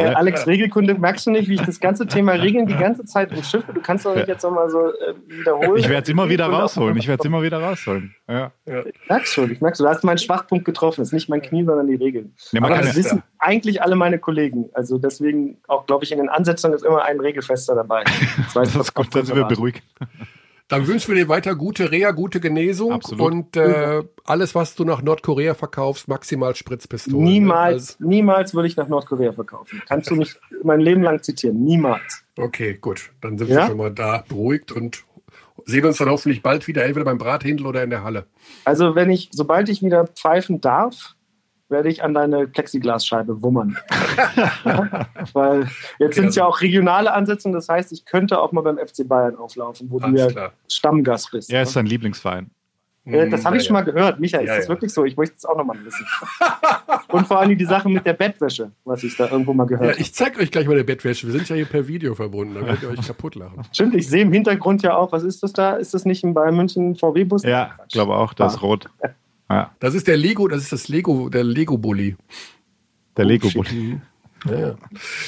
Äh, Ja. Alex, Regelkunde, merkst du nicht, wie ich das ganze Thema Regeln die ganze Zeit umschiffe? Du kannst doch nicht Ja. jetzt nochmal so äh, wiederholen. Ich werde es immer wieder rausholen. Ich werde es immer wieder rausholen. Ja. Ich merk's schon, ich merk's schon. Du hast meinen Schwachpunkt getroffen. Es ist nicht mein Knie, sondern die Regeln. Ja, man Aber kann das ja, wissen eigentlich alle meine Kollegen. Also deswegen auch, glaube ich, in den Ansetzungen ist immer ein Regelfester dabei. [laughs] Das, weiß das ist gut, dann sind wir beruhigt. Dann wünschen wir dir weiter gute Reha, gute Genesung Absolut. und äh, alles, was du nach Nordkorea verkaufst, maximal Spritzpistolen. Niemals, Ne? niemals würde ich nach Nordkorea verkaufen. Kannst du mich mein Leben lang zitieren? Niemals. Also, okay, gut. Dann sind Ja? wir schon mal da beruhigt und sehen uns dann hoffentlich bald wieder, entweder beim Brathändel oder in der Halle. Also wenn ich, sobald ich wieder pfeifen darf, werde ich an deine Plexiglasscheibe wummern. ja? [laughs] Weil jetzt sind es ja auch regionale Ansetzungen, das heißt, ich könnte auch mal beim FC Bayern auflaufen, wo du ja klar. Stammgast bist. Er ne? ist sein Lieblingsverein. Äh, Das habe ich Ja, schon mal gehört. Michael, Ja, ist das ja. wirklich so? Ich möchte es auch nochmal wissen. [laughs] Und vor allem die Sache mit der Bettwäsche, was ich da irgendwo mal Ja, gehört habe. ich zeig euch gleich mal eine Bettwäsche. Wir sind ja hier per Video verbunden, da werdet ihr euch kaputt lachen. [laughs] Stimmt, ich sehe im Hintergrund ja auch, was ist das da? Ist das nicht ein Bayern München VW-Bus? Ja, ich glaube auch, das Ah. ist rot. Ja, Das ist der Lego, das ist das Lego, der Lego-Bully. der lego shit. bulli Ja, ja.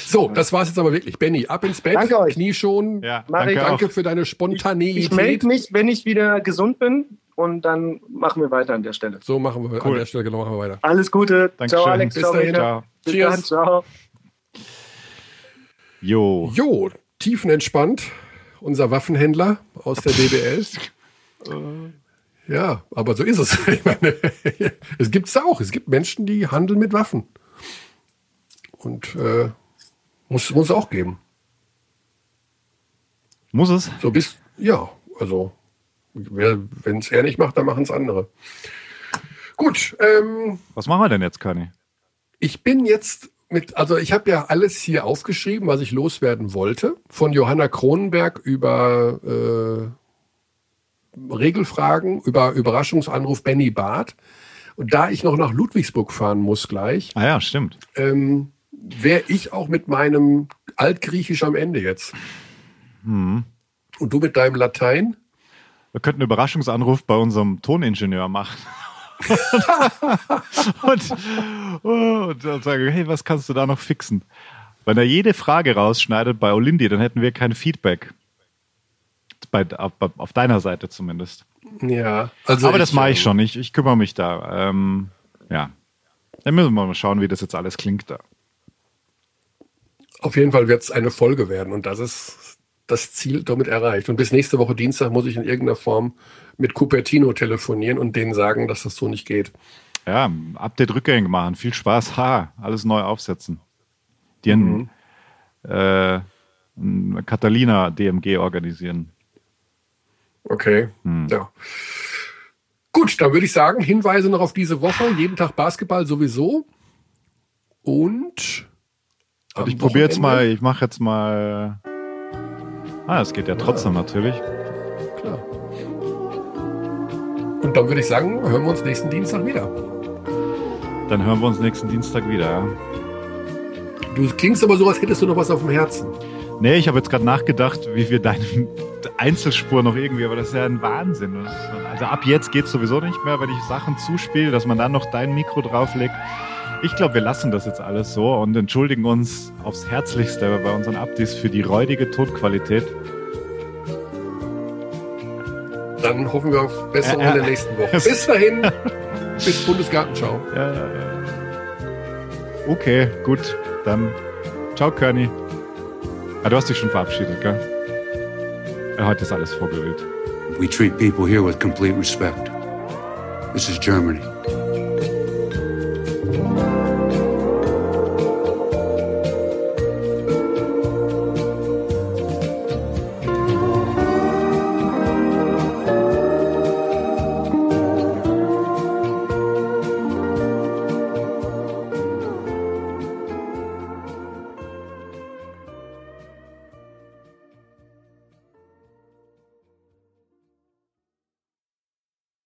So, das war's jetzt aber wirklich. Benny, ab ins Bett, Danke euch. Knie schon. Ja, danke, ich. Danke für deine Spontaneität. Ich melde mich, wenn ich wieder gesund bin und dann machen wir weiter an der Stelle. So machen wir an Cool. der Stelle, genau, machen wir weiter. Alles Gute. Dankeschön. Ciao, Alex. Bis Ciao, dahin. Ciao. Bis Cheers. dann. Ciao. Jo. Jo, tiefenentspannt, unser Waffenhändler aus der [laughs] DBL. Ja, aber so ist es. [laughs] Ich meine, es gibt es auch. Es gibt Menschen, die handeln mit Waffen. Und äh, muss es auch geben. Muss es? So bist ja, also wenn es er nicht macht, dann machen es andere. Gut, ähm, Was machen wir denn jetzt, Kani? Ich bin jetzt mit, also ich habe ja alles hier aufgeschrieben, was ich loswerden wollte. Von Johanna Kronenberg über äh, Regelfragen, über Überraschungsanruf Benny Barth. Und da ich noch nach Ludwigsburg fahren muss gleich, Ah ja, stimmt. ähm, wäre ich auch mit meinem Altgriechisch am Ende jetzt. Hm. Und du mit deinem Latein? Wir könnten einen Überraschungsanruf bei unserem Toningenieur machen. [laughs] und, und dann sagen, hey, was kannst du da noch fixen? Wenn er jede Frage rausschneidet bei Olindi, dann hätten wir kein Feedback. Bei, auf, auf deiner Seite zumindest. Ja. Also Aber das mache ich ähm, schon. Ich, ich kümmere mich da. Ähm, ja. Dann müssen wir mal schauen, wie das jetzt alles klingt da. Auf jeden Fall wird es eine Folge werden und das ist das Ziel damit erreicht. Und bis nächste Woche Dienstag muss ich in irgendeiner Form mit Cupertino telefonieren und denen sagen, dass das so nicht geht. Ja, Update rückgängig machen. Viel Spaß. Ha, alles neu aufsetzen. Die mhm. äh, Catalina DMG organisieren. Okay, hm. ja. Gut, dann würde ich sagen, Hinweise noch auf diese Woche. Jeden Tag Basketball sowieso. Und. Und ich probiere jetzt mal, ich mache jetzt mal. Ah, es geht ja trotzdem ja. natürlich. Klar. Und dann würde ich sagen, hören wir uns nächsten Dienstag wieder. Dann hören wir uns nächsten Dienstag wieder, ja. Du klingst aber so, als hättest du noch was auf dem Herzen. Nee, ich habe jetzt gerade nachgedacht, wie wir deine Einzelspur noch irgendwie, aber das ist ja ein Wahnsinn. Also ab jetzt geht es sowieso nicht mehr, wenn ich Sachen zuspiele, dass man dann noch dein Mikro drauflegt. Ich glaube, wir lassen das jetzt alles so und entschuldigen uns aufs Herzlichste bei unseren Updates für die räudige Tonqualität. Dann hoffen wir auf Besserung äh, äh, in der nächsten Woche. [laughs] Bis dahin, bis Bundesgartenschau. Ja, ja, ja. Okay, gut. Dann ciao, Körny. Ah, du hast dich schon verabschiedet, gell? Heute ist alles vorgewählt. We treat people here with complete respect. This is Germany.